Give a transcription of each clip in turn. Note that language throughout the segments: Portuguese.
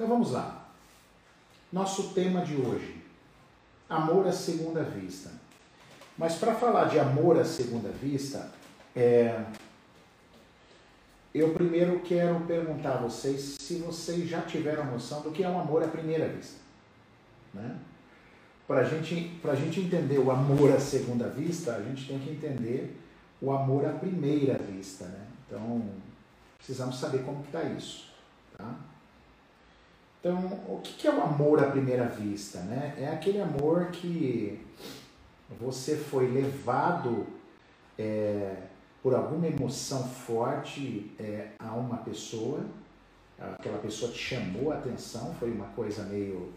Então vamos lá. Nosso tema de hoje: amor à segunda vista. Mas para falar de amor à segunda vista, é, eu primeiro quero perguntar a vocês se vocês já tiveram noção do que é um amor à primeira vista. Né? Para gente, a gente entender o amor à segunda vista, a gente tem que entender o amor à primeira vista. Né? Então, precisamos saber como está isso. Tá? Então, o que é o amor à primeira vista? Né? É aquele amor que você foi levado é, por alguma emoção forte é, a uma pessoa, aquela pessoa te chamou a atenção, foi uma coisa meio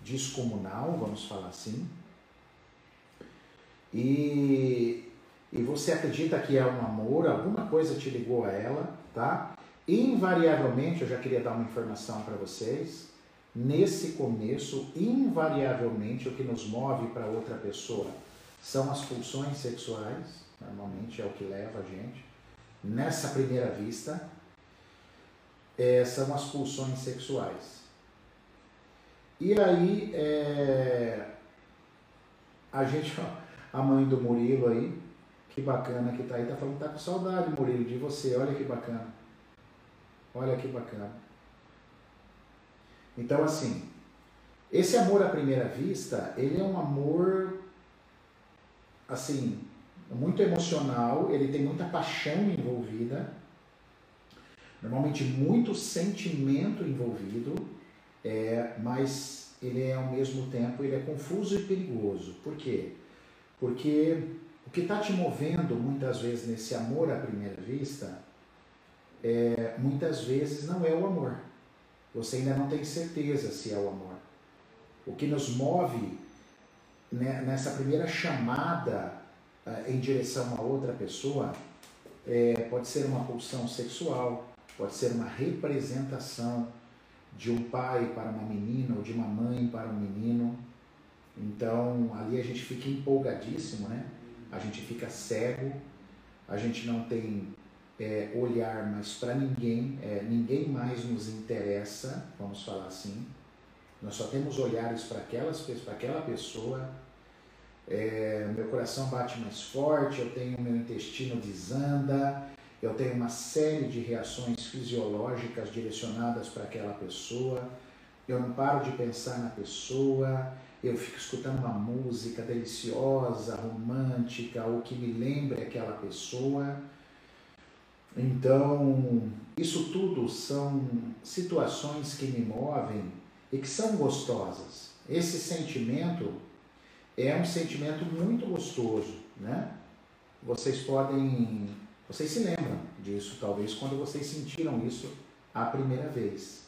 descomunal, vamos falar assim, e, e você acredita que é um amor, alguma coisa te ligou a ela, tá? Invariavelmente, eu já queria dar uma informação para vocês, nesse começo, invariavelmente o que nos move para outra pessoa são as pulsões sexuais, normalmente é o que leva a gente. Nessa primeira vista, é, são as pulsões sexuais. E aí, é, a gente, a mãe do Murilo aí, que bacana que tá aí, tá falando, tá com saudade, Murilo, de você, olha que bacana. Olha que bacana. Então, assim, esse amor à primeira vista, ele é um amor, assim, muito emocional, ele tem muita paixão envolvida, normalmente muito sentimento envolvido, é, mas ele é ao mesmo tempo ele é confuso e perigoso. Por quê? Porque o que está te movendo muitas vezes nesse amor à primeira vista, é, muitas vezes não é o amor. Você ainda não tem certeza se é o amor. O que nos move né, nessa primeira chamada uh, em direção a outra pessoa é, pode ser uma pulsão sexual, pode ser uma representação de um pai para uma menina ou de uma mãe para um menino. Então ali a gente fica empolgadíssimo, né? A gente fica cego, a gente não tem é, olhar mais para ninguém, é, ninguém mais nos interessa, vamos falar assim. Nós só temos olhares para aquela pessoa é, meu coração bate mais forte, eu tenho meu intestino desanda, eu tenho uma série de reações fisiológicas direcionadas para aquela pessoa, eu não paro de pensar na pessoa, eu fico escutando uma música deliciosa, romântica, ou que me lembre aquela pessoa. Então, isso tudo são situações que me movem e que são gostosas. Esse sentimento é um sentimento muito gostoso, né? Vocês podem, vocês se lembram disso talvez quando vocês sentiram isso a primeira vez.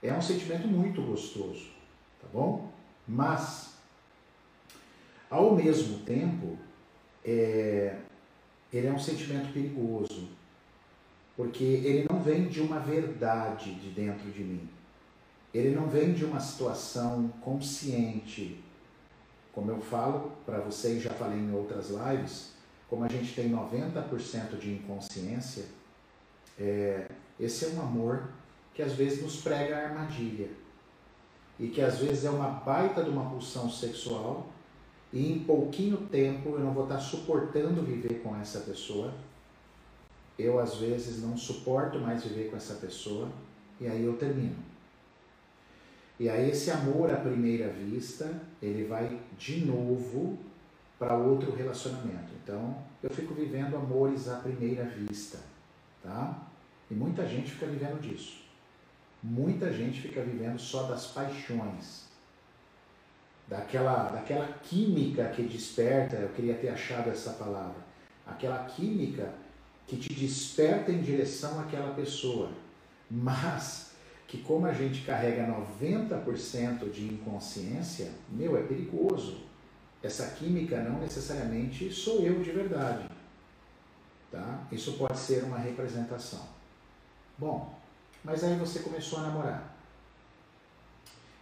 É um sentimento muito gostoso, tá bom? Mas ao mesmo tempo, é, ele é um sentimento perigoso, porque ele não vem de uma verdade de dentro de mim. Ele não vem de uma situação consciente como eu falo para vocês, já falei em outras lives, como a gente tem 90% de inconsciência, é, esse é um amor que às vezes nos prega a armadilha. E que às vezes é uma baita de uma pulsão sexual, e em pouquinho tempo eu não vou estar suportando viver com essa pessoa. Eu às vezes não suporto mais viver com essa pessoa, e aí eu termino. E aí esse amor à primeira vista, ele vai de novo para outro relacionamento. Então, eu fico vivendo amores à primeira vista, tá? E muita gente fica vivendo disso. Muita gente fica vivendo só das paixões. Daquela, daquela química que desperta, eu queria ter achado essa palavra. Aquela química que te desperta em direção àquela pessoa. Mas que como a gente carrega 90% de inconsciência, meu, é perigoso. Essa química não necessariamente sou eu de verdade. Tá? Isso pode ser uma representação. Bom, mas aí você começou a namorar.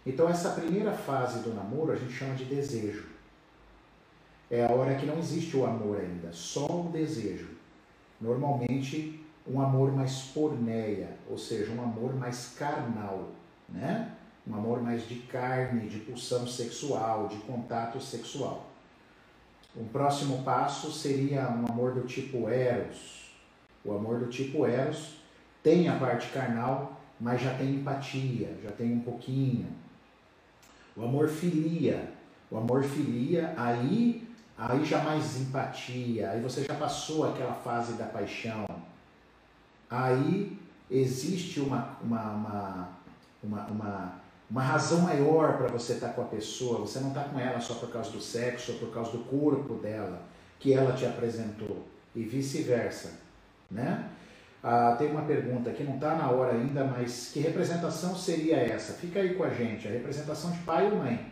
Então essa primeira fase do namoro a gente chama de desejo. É a hora que não existe o amor ainda, só o desejo. Normalmente um amor mais porneia, ou seja, um amor mais carnal, né? um amor mais de carne, de pulsão sexual, de contato sexual. Um próximo passo seria um amor do tipo Eros. O amor do tipo Eros tem a parte carnal, mas já tem empatia, já tem um pouquinho. O amor filia. O amor filia, aí, aí já mais empatia, aí você já passou aquela fase da paixão. Aí existe uma, uma, uma, uma, uma, razão maior para você estar tá com a pessoa. Você não está com ela só por causa do sexo ou por causa do corpo dela que ela te apresentou e vice-versa, né? Ah, tem uma pergunta que não está na hora ainda, mas que representação seria essa? Fica aí com a gente, a representação de pai ou mãe.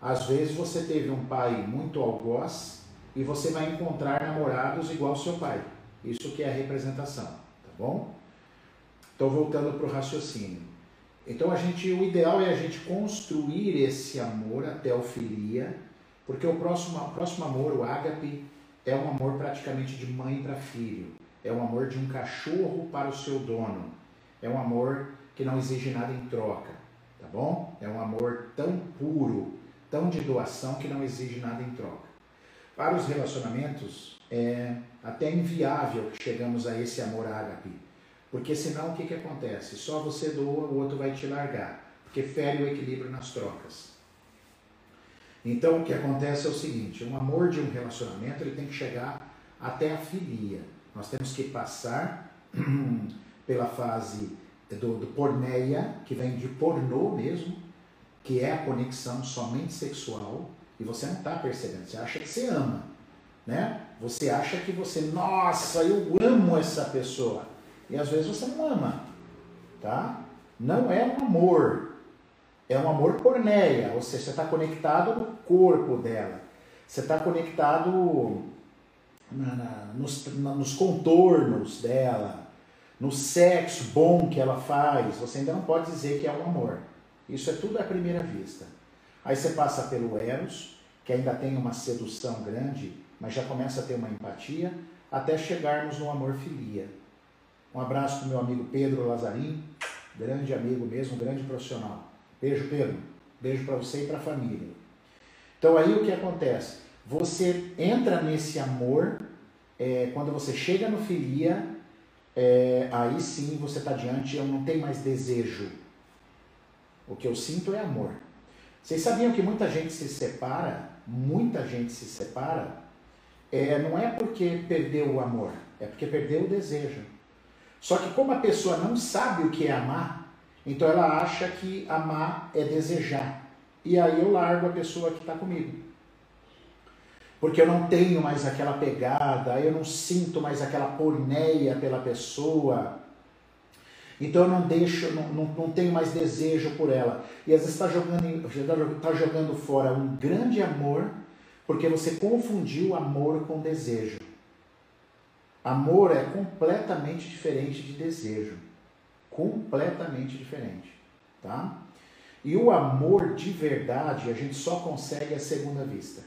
Às vezes você teve um pai muito algoz e você vai encontrar namorados igual seu pai. Isso que é a representação, tá bom? Então voltando para o raciocínio. Então a gente, o ideal é a gente construir esse amor até o filia, porque o próximo, o próximo amor, o ágape, é um amor praticamente de mãe para filho. É um amor de um cachorro para o seu dono. É um amor que não exige nada em troca, tá bom? É um amor tão puro, tão de doação que não exige nada em troca. Para os relacionamentos, é até inviável que chegamos a esse amor ágape, porque senão o que, que acontece? Só você doa, o outro vai te largar, porque fere o equilíbrio nas trocas. Então o que acontece é o seguinte: um amor de um relacionamento ele tem que chegar até a filia. Nós temos que passar pela fase do, do porneia, que vem de pornô mesmo, que é a conexão somente sexual, e você não está percebendo, você acha que você ama, né? Você acha que você, nossa, eu amo essa pessoa, e às vezes você não ama, tá? Não é um amor, é um amor porneia, ou seja, você está conectado no corpo dela, você está conectado na, na, nos, na, nos contornos dela, no sexo bom que ela faz, você ainda não pode dizer que é um amor. Isso é tudo à primeira vista. Aí você passa pelo Eros, que ainda tem uma sedução grande, mas já começa a ter uma empatia, até chegarmos no amor filia. Um abraço para meu amigo Pedro Lazarim, grande amigo mesmo, grande profissional. Beijo, Pedro. Beijo para você e para a família. Então aí o que acontece? você entra nesse amor, é, quando você chega no filia, é, aí sim você está diante, eu não tenho mais desejo. O que eu sinto é amor. Vocês sabiam que muita gente se separa, muita gente se separa, é, não é porque perdeu o amor, é porque perdeu o desejo. Só que como a pessoa não sabe o que é amar, então ela acha que amar é desejar. E aí eu largo a pessoa que está comigo porque eu não tenho mais aquela pegada, eu não sinto mais aquela porneia pela pessoa. Então eu não deixo, não, não, não tenho mais desejo por ela. E às vezes está jogando, tá jogando fora um grande amor, porque você confundiu amor com desejo. Amor é completamente diferente de desejo. Completamente diferente. Tá? E o amor de verdade a gente só consegue à segunda vista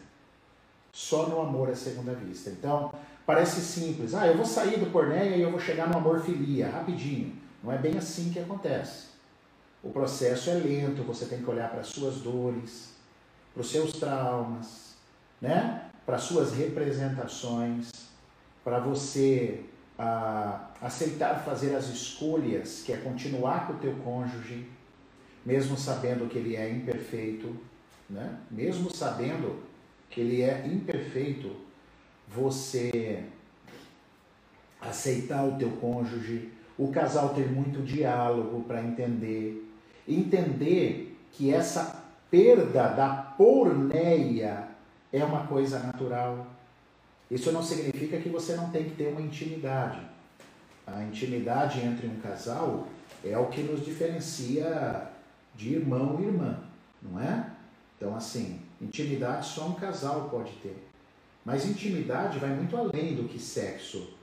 só no amor à segunda vista. Então, parece simples. Ah, eu vou sair do pornéia e eu vou chegar no amor filia, rapidinho. Não é bem assim que acontece. O processo é lento, você tem que olhar para as suas dores, para os seus traumas, né? para as suas representações, para você ah, aceitar fazer as escolhas, que é continuar com o teu cônjuge, mesmo sabendo que ele é imperfeito, né? mesmo sabendo que ele é imperfeito, você aceitar o teu cônjuge, o casal ter muito diálogo para entender, entender que essa perda da porneia é uma coisa natural. Isso não significa que você não tem que ter uma intimidade. A intimidade entre um casal é o que nos diferencia de irmão e irmã, não é? Então, assim, Intimidade só um casal pode ter. Mas intimidade vai muito além do que sexo.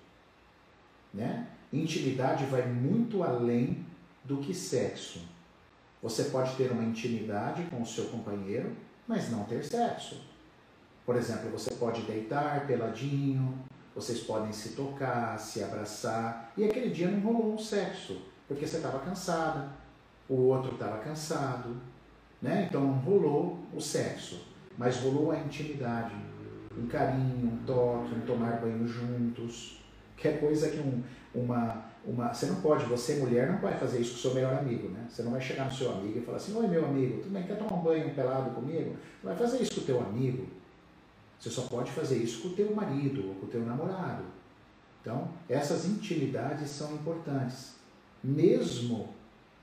Né? Intimidade vai muito além do que sexo. Você pode ter uma intimidade com o seu companheiro, mas não ter sexo. Por exemplo, você pode deitar peladinho, vocês podem se tocar, se abraçar, e aquele dia não rolou um sexo, porque você estava cansada, o outro estava cansado, né? Então não rolou o sexo, mas rolou a intimidade, um carinho, um toque, um tomar banho juntos, que é coisa que um, uma, uma. Você não pode, você mulher, não vai fazer isso com o seu melhor amigo, né? Você não vai chegar no seu amigo e falar assim: Oi, meu amigo, tudo bem? Quer tomar um banho pelado comigo? Não vai fazer isso com o teu amigo. Você só pode fazer isso com o teu marido ou com o teu namorado. Então, essas intimidades são importantes. Mesmo,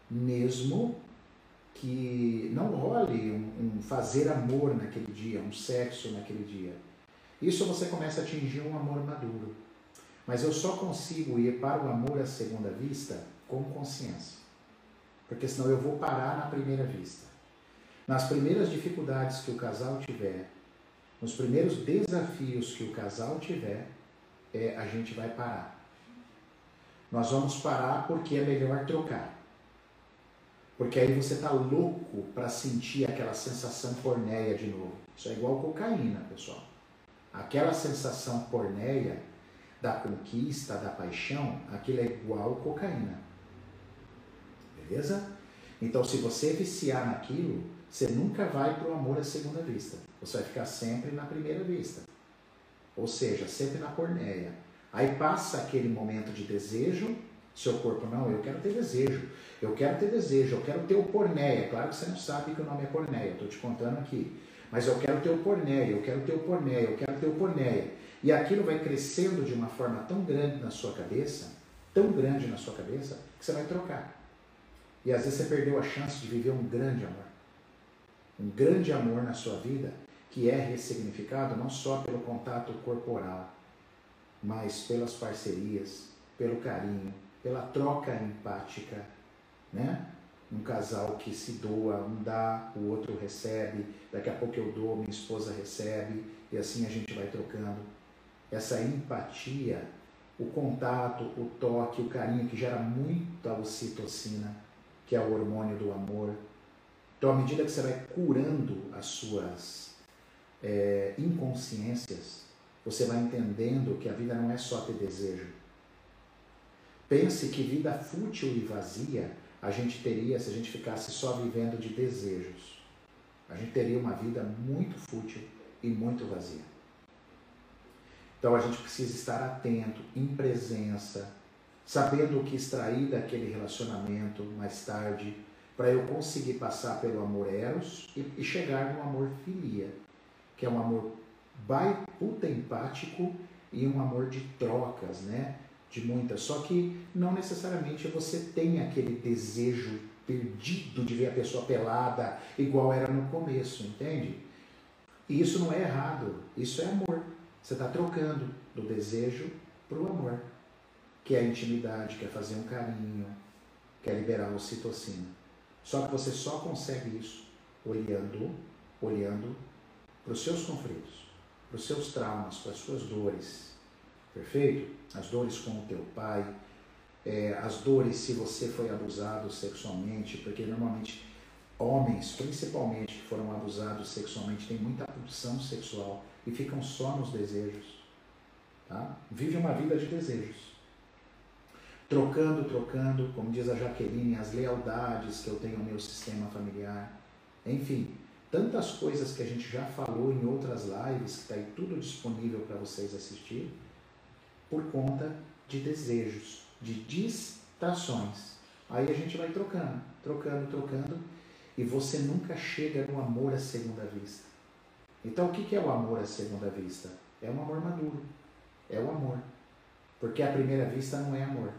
mesmo que não role um, um, fazer amor naquele dia, um sexo naquele dia. Isso você começa a atingir um amor maduro. Mas eu só consigo ir para o amor à segunda vista com consciência. Porque senão eu vou parar na primeira vista. Nas primeiras dificuldades que o casal tiver, nos primeiros desafios que o casal tiver, é, a gente vai parar. Nós vamos parar porque é melhor trocar. Porque aí você está louco para sentir aquela sensação pornéia de novo. Isso é igual cocaína, pessoal. Aquela sensação pornéia da conquista, da paixão, aquilo é igual cocaína. Beleza? Então, se você viciar naquilo, você nunca vai para o amor à segunda vista. Você vai ficar sempre na primeira vista. Ou seja, sempre na porneia. Aí passa aquele momento de desejo, seu corpo, não, eu quero ter desejo. Eu quero ter desejo, eu quero ter o porneia. Claro que você não sabe que o nome é porneia, estou te contando aqui. Mas eu quero ter o porneia, eu quero ter o porneia, eu quero ter o porneia. E aquilo vai crescendo de uma forma tão grande na sua cabeça, tão grande na sua cabeça, que você vai trocar. E às vezes você perdeu a chance de viver um grande amor. Um grande amor na sua vida que é ressignificado não só pelo contato corporal, mas pelas parcerias, pelo carinho, pela troca empática, né? Um casal que se doa, um dá, o outro recebe, daqui a pouco eu dou, minha esposa recebe, e assim a gente vai trocando essa empatia, o contato, o toque, o carinho que gera muita ocitocina, que é o hormônio do amor. Então, à medida que você vai curando as suas é, inconsciências, você vai entendendo que a vida não é só ter desejo. Pense que vida fútil e vazia a gente teria se a gente ficasse só vivendo de desejos. A gente teria uma vida muito fútil e muito vazia. Então a gente precisa estar atento, em presença, sabendo o que extrair daquele relacionamento mais tarde, para eu conseguir passar pelo amor eros e, chegar no amor filia, que é um amor empático e um amor de trocas, né? De muitas. Só que não necessariamente você tem aquele desejo perdido de ver a pessoa pelada igual era no começo, entende? E isso não é errado, isso é amor. Você está trocando do desejo para o amor, que é a intimidade, que é fazer um carinho, que é liberar a ocitocina. Só que você só consegue isso olhando, olhando para os seus conflitos, para os seus traumas, para as suas dores. Perfeito? As dores com o teu pai, é, as dores se você foi abusado sexualmente, porque normalmente homens, principalmente, que foram abusados sexualmente, têm muita pulsão sexual e ficam só nos desejos. Tá? Vive uma vida de desejos. Trocando, trocando, como diz a Jaqueline, as lealdades que eu tenho no meu sistema familiar. Enfim, tantas coisas que a gente já falou em outras lives, que está aí tudo disponível para vocês assistir, por conta de desejos, de distrações. Aí a gente vai trocando, trocando, trocando, e você nunca chega no amor à segunda vista. Então, o que é o amor à segunda vista? É um amor maduro. É o amor. Porque à primeira vista não é amor.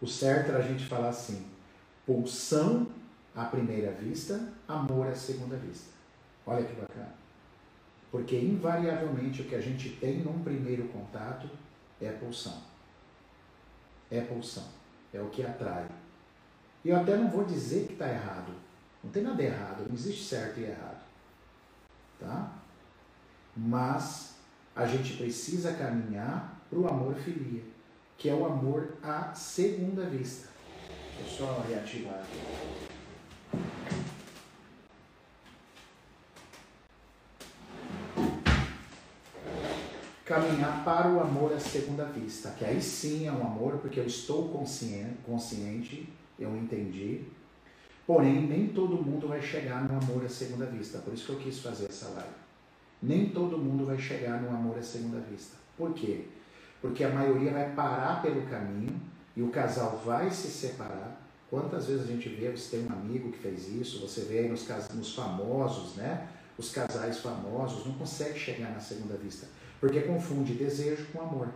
O certo era a gente falar assim: pulsão à primeira vista, amor à segunda vista. Olha que bacana. Porque invariavelmente o que a gente tem num primeiro contato é pulsão. É pulsão. É o que atrai. E eu até não vou dizer que está errado. Não tem nada errado, não existe certo e errado tá? Mas a gente precisa caminhar para o amor filia, que é o amor à segunda vista. Deixa eu só reativar aqui. Caminhar para o amor à segunda vista, que aí sim é um amor, porque eu estou consciente, consciente eu entendi, Porém, nem todo mundo vai chegar no amor à segunda vista. Por isso que eu quis fazer essa live. Nem todo mundo vai chegar no amor à segunda vista. Por quê? Porque a maioria vai parar pelo caminho e o casal vai se separar. Quantas vezes a gente vê, você tem um amigo que fez isso, você vê aí nos, nos famosos, né? Os casais famosos não conseguem chegar na segunda vista, porque confunde desejo com amor.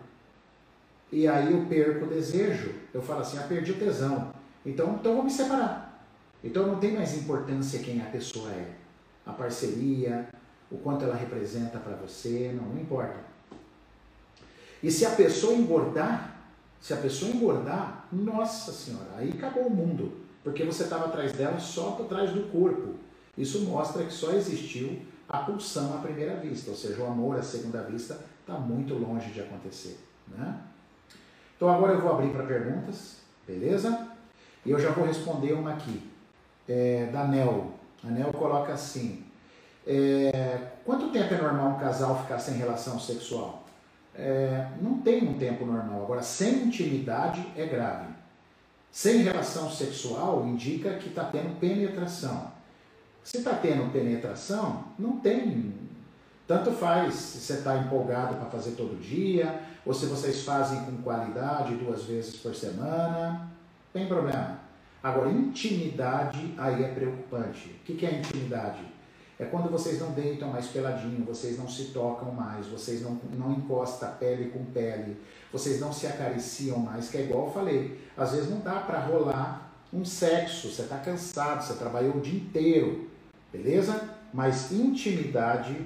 E aí eu perco o desejo, eu falo assim, ah, perdi o tesão. Então, então vou me separar. Então não tem mais importância quem a pessoa é. A parceria, o quanto ela representa para você, não, não importa. E se a pessoa engordar, se a pessoa engordar, nossa senhora, aí acabou o mundo. Porque você estava atrás dela só por trás do corpo. Isso mostra que só existiu a pulsão à primeira vista, ou seja, o amor à segunda vista está muito longe de acontecer. Né? Então agora eu vou abrir para perguntas, beleza? E eu já vou responder uma aqui, é, da Nel. A Nel coloca assim: é, quanto tempo é normal um casal ficar sem relação sexual? É, não tem um tempo normal. Agora, sem intimidade é grave. Sem relação sexual indica que está tendo penetração. Se está tendo penetração, não tem. Tanto faz se você está empolgado para fazer todo dia, ou se vocês fazem com qualidade duas vezes por semana, tem problema. Agora, intimidade aí é preocupante. O que, é intimidade? É quando vocês não deitam mais peladinho, vocês não se tocam mais, vocês não, não encostam pele com pele, vocês não se acariciam mais, que é igual eu falei. Às vezes não dá para rolar um sexo, você está cansado, você trabalhou o dia inteiro, beleza? Mas intimidade,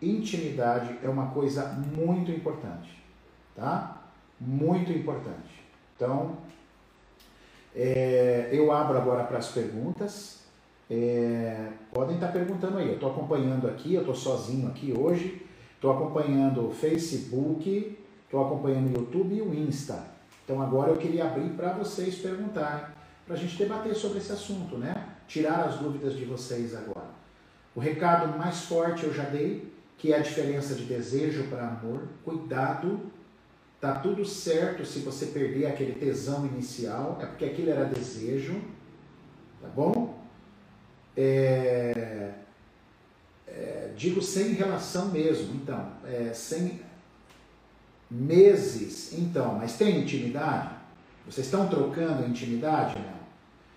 intimidade é uma coisa muito importante, tá? Muito importante. Então, é, eu abro agora para as perguntas. É, podem estar perguntando aí. Eu estou acompanhando aqui, eu estou sozinho aqui hoje. Estou acompanhando o Facebook, estou acompanhando o YouTube e o Insta. Então agora eu queria abrir para vocês perguntarem, para a gente debater sobre esse assunto, né? Tirar as dúvidas de vocês agora. O recado mais forte eu já dei, que é a diferença de desejo para amor. Cuidado, tá tudo certo se você perder aquele tesão inicial, é porque aquilo era desejo, tá bom? É, é, digo sem relação mesmo, então, é, sem meses, então, mas tem intimidade? Vocês estão trocando intimidade? Não.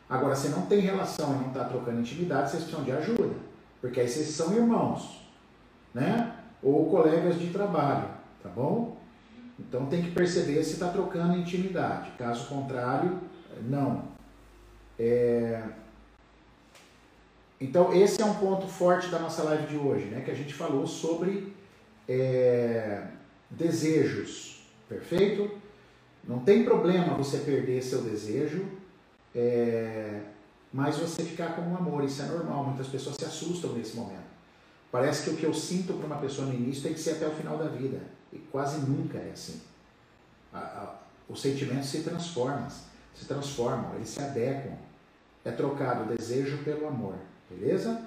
Agora, se não tem relação e não está trocando intimidade, vocês precisam de ajuda, porque aí vocês são irmãos, né? Ou colegas de trabalho, tá bom? Então tem que perceber se está trocando intimidade. Caso contrário, não. É, então, esse é um ponto forte da nossa live de hoje, né? Que a gente falou sobre é, desejos, perfeito? Não tem problema você perder seu desejo, é, mas você ficar com um amor, isso é normal. Muitas pessoas se assustam nesse momento. Parece que o que eu sinto para uma pessoa no início tem que ser até o final da vida, e quase nunca é assim. A, a, os sentimentos se transformam, se transformam, eles se adequam. É trocado o desejo pelo amor. Beleza?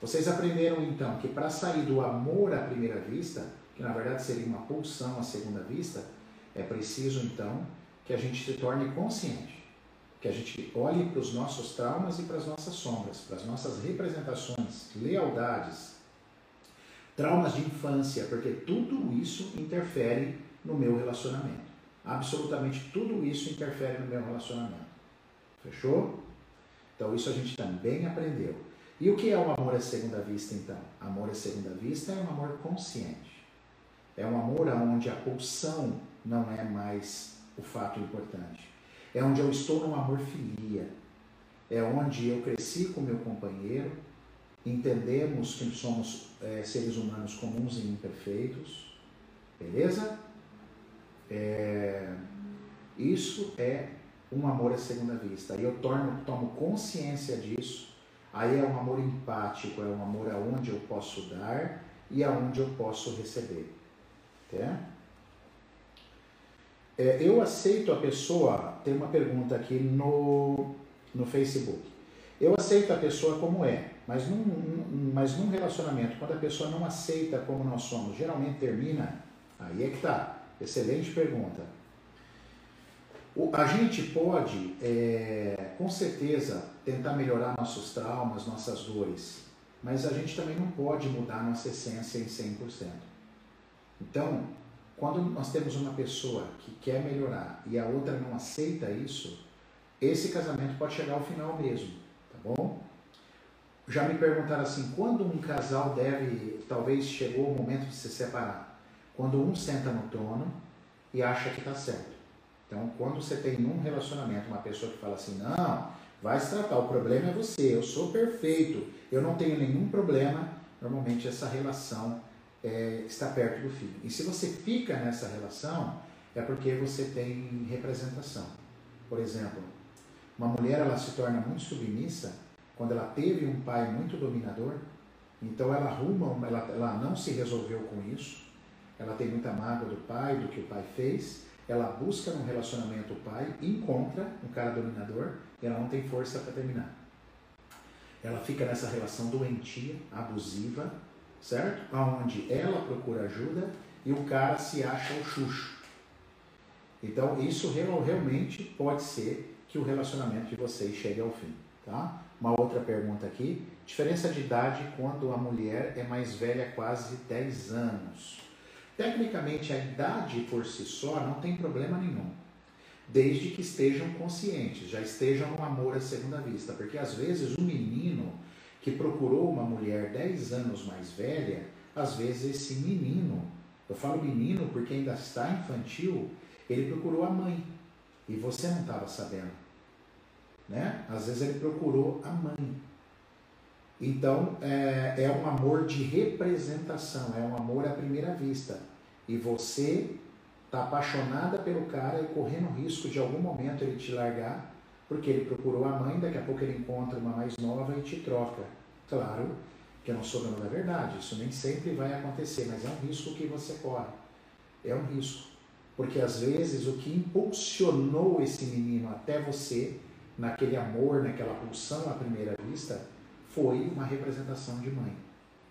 Vocês aprenderam então que para sair do amor à primeira vista, que na verdade seria uma pulsão à segunda vista, é preciso então que a gente se torne consciente, que a gente olhe para os nossos traumas e para as nossas sombras, para as nossas representações, lealdades, traumas de infância, porque tudo isso interfere no meu relacionamento. Absolutamente tudo isso interfere no meu relacionamento. Fechou? Então isso a gente também aprendeu. E o que é o amor à segunda vista, então? Amor à segunda vista é um amor consciente. É um amor onde a pulsão não é mais o fato importante. É onde eu estou num amor filia. É onde eu cresci com meu companheiro, entendemos que somos é, seres humanos comuns e imperfeitos. Beleza? É, isso é um amor à segunda vista. E eu torno, tomo consciência disso Aí é um amor empático, é um amor aonde eu posso dar e aonde eu posso receber. Tá? É, eu aceito a pessoa, tem uma pergunta aqui no, no Facebook. Eu aceito a pessoa como é, mas num, mas num relacionamento, quando a pessoa não aceita como nós somos, geralmente termina, aí é que tá. Excelente pergunta. O, a gente pode, é, com certeza, tentar melhorar nossos traumas, nossas dores, mas a gente também não pode mudar nossa essência em 100%. Então, quando nós temos uma pessoa que quer melhorar e a outra não aceita isso, esse casamento pode chegar ao final mesmo, tá bom? Já me perguntaram assim, quando um casal deve, talvez chegou o momento de se separar? Quando um senta no trono e acha que está certo. Então, quando você tem num relacionamento uma pessoa que fala assim, não, vai se tratar, o problema é você, eu sou perfeito, eu não tenho nenhum problema, normalmente essa relação é, está perto do fim. E se você fica nessa relação, é porque você tem representação. Por exemplo, uma mulher ela se torna muito submissa quando ela teve um pai muito dominador, então ela arruma, ela, ela não se resolveu com isso, ela tem muita mágoa do pai, do que o pai fez, ela busca no relacionamento o pai, encontra um cara dominador e ela não tem força para terminar. Ela fica nessa relação doentia, abusiva, certo? Onde ela procura ajuda e o cara se acha o xuxo. Então, isso realmente pode ser que o relacionamento de vocês chegue ao fim, tá? Uma outra pergunta aqui. Diferença de idade quando a mulher é mais velha quase 10 anos. Tecnicamente, a idade por si só não tem problema nenhum, desde que estejam conscientes, já estejam no amor à segunda vista, porque às vezes o menino que procurou uma mulher 10 anos mais velha, às vezes esse menino, eu falo menino porque ainda está infantil, ele procurou a mãe e você não estava sabendo, né? Às vezes ele procurou a mãe então, é, é um amor de representação, é um amor à primeira vista. E você está apaixonada pelo cara e correndo risco de algum momento ele te largar, porque ele procurou a mãe, daqui a pouco ele encontra uma mais nova e te troca. Claro que eu não sou dono da verdade, isso nem sempre vai acontecer, mas é um risco que você corre. É um risco. Porque às vezes o que impulsionou esse menino até você, naquele amor, naquela pulsão à primeira vista, foi uma representação de mãe.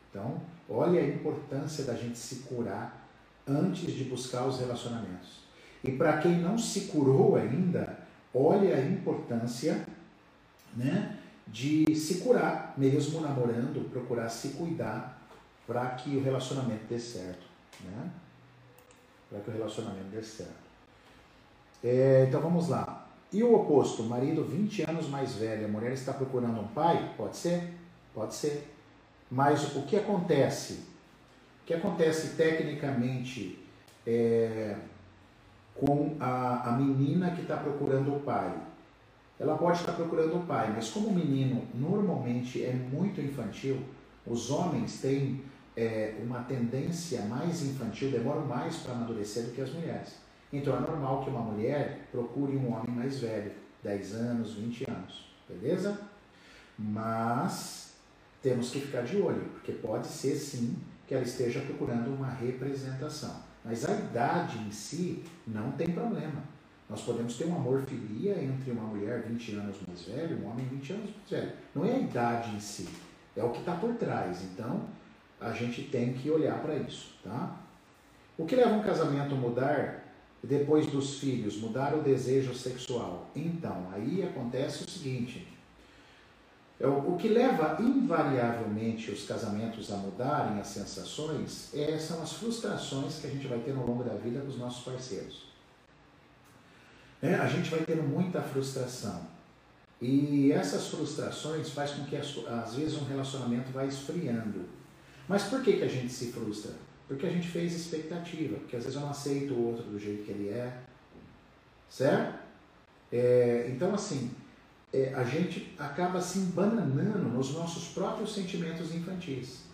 Então, olha a importância da gente se curar antes de buscar os relacionamentos. E para quem não se curou ainda, olha a importância né, de se curar, mesmo namorando, procurar se cuidar para que o relacionamento dê certo. Né? Para que o relacionamento dê certo. É, então vamos lá. E o oposto, marido 20 anos mais velho, a mulher está procurando um pai? Pode ser? Pode ser. Mas o que acontece? O que acontece tecnicamente é, com a, a menina que está procurando o pai? Ela pode estar procurando o pai, mas como o menino normalmente é muito infantil, os homens têm é, uma tendência mais infantil, demoram mais para amadurecer do que as mulheres. Então é normal que uma mulher procure um homem mais velho, 10 anos, 20 anos, beleza? Mas temos que ficar de olho, porque pode ser sim que ela esteja procurando uma representação. Mas a idade em si não tem problema. Nós podemos ter um amor filia entre uma mulher 20 anos mais velha e um homem 20 anos mais velho. Não é a idade em si, é o que está por trás. Então, a gente tem que olhar para isso, tá? O que leva um casamento a mudar depois dos filhos, mudar o desejo sexual. Então, aí acontece o seguinte: é o que leva invariavelmente os casamentos a mudarem as sensações é, são as frustrações que a gente vai ter no longo da vida com os nossos parceiros. É, a gente vai tendo muita frustração. E essas frustrações faz com que às vezes um relacionamento vá esfriando. Mas por que, que a gente se frustra? Porque a gente fez expectativa, porque às vezes eu não aceito o outro do jeito que ele é, certo? É, então, assim, é, a gente acaba se embananando nos nossos próprios sentimentos infantis.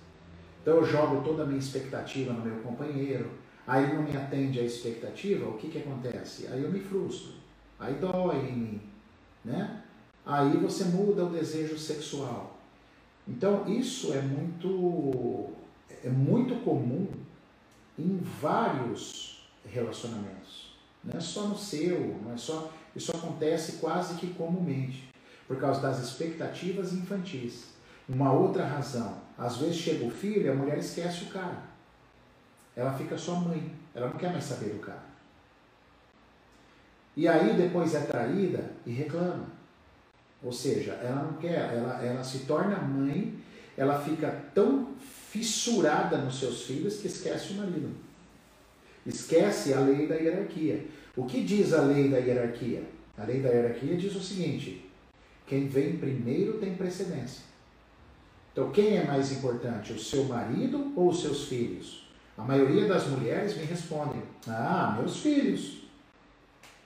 Então, eu jogo toda a minha expectativa no meu companheiro, aí não me atende a expectativa, o que, que acontece? Aí eu me frustro, aí dói em mim, né? Aí você muda o desejo sexual. Então, isso é muito é muito comum em vários relacionamentos. Não é só no seu, não é só. Isso acontece quase que comumente, por causa das expectativas infantis. Uma outra razão, às vezes chega o filho e a mulher esquece o cara. Ela fica só mãe, ela não quer mais saber do cara. E aí depois é traída e reclama. Ou seja, ela não quer, ela, ela se torna mãe, ela fica tão fissurada nos seus filhos que esquece o marido. Esquece a lei da hierarquia. O que diz a lei da hierarquia? A lei da hierarquia diz o seguinte: quem vem primeiro tem precedência. Então, quem é mais importante, o seu marido ou os seus filhos? A maioria das mulheres me respondem: Ah, meus filhos.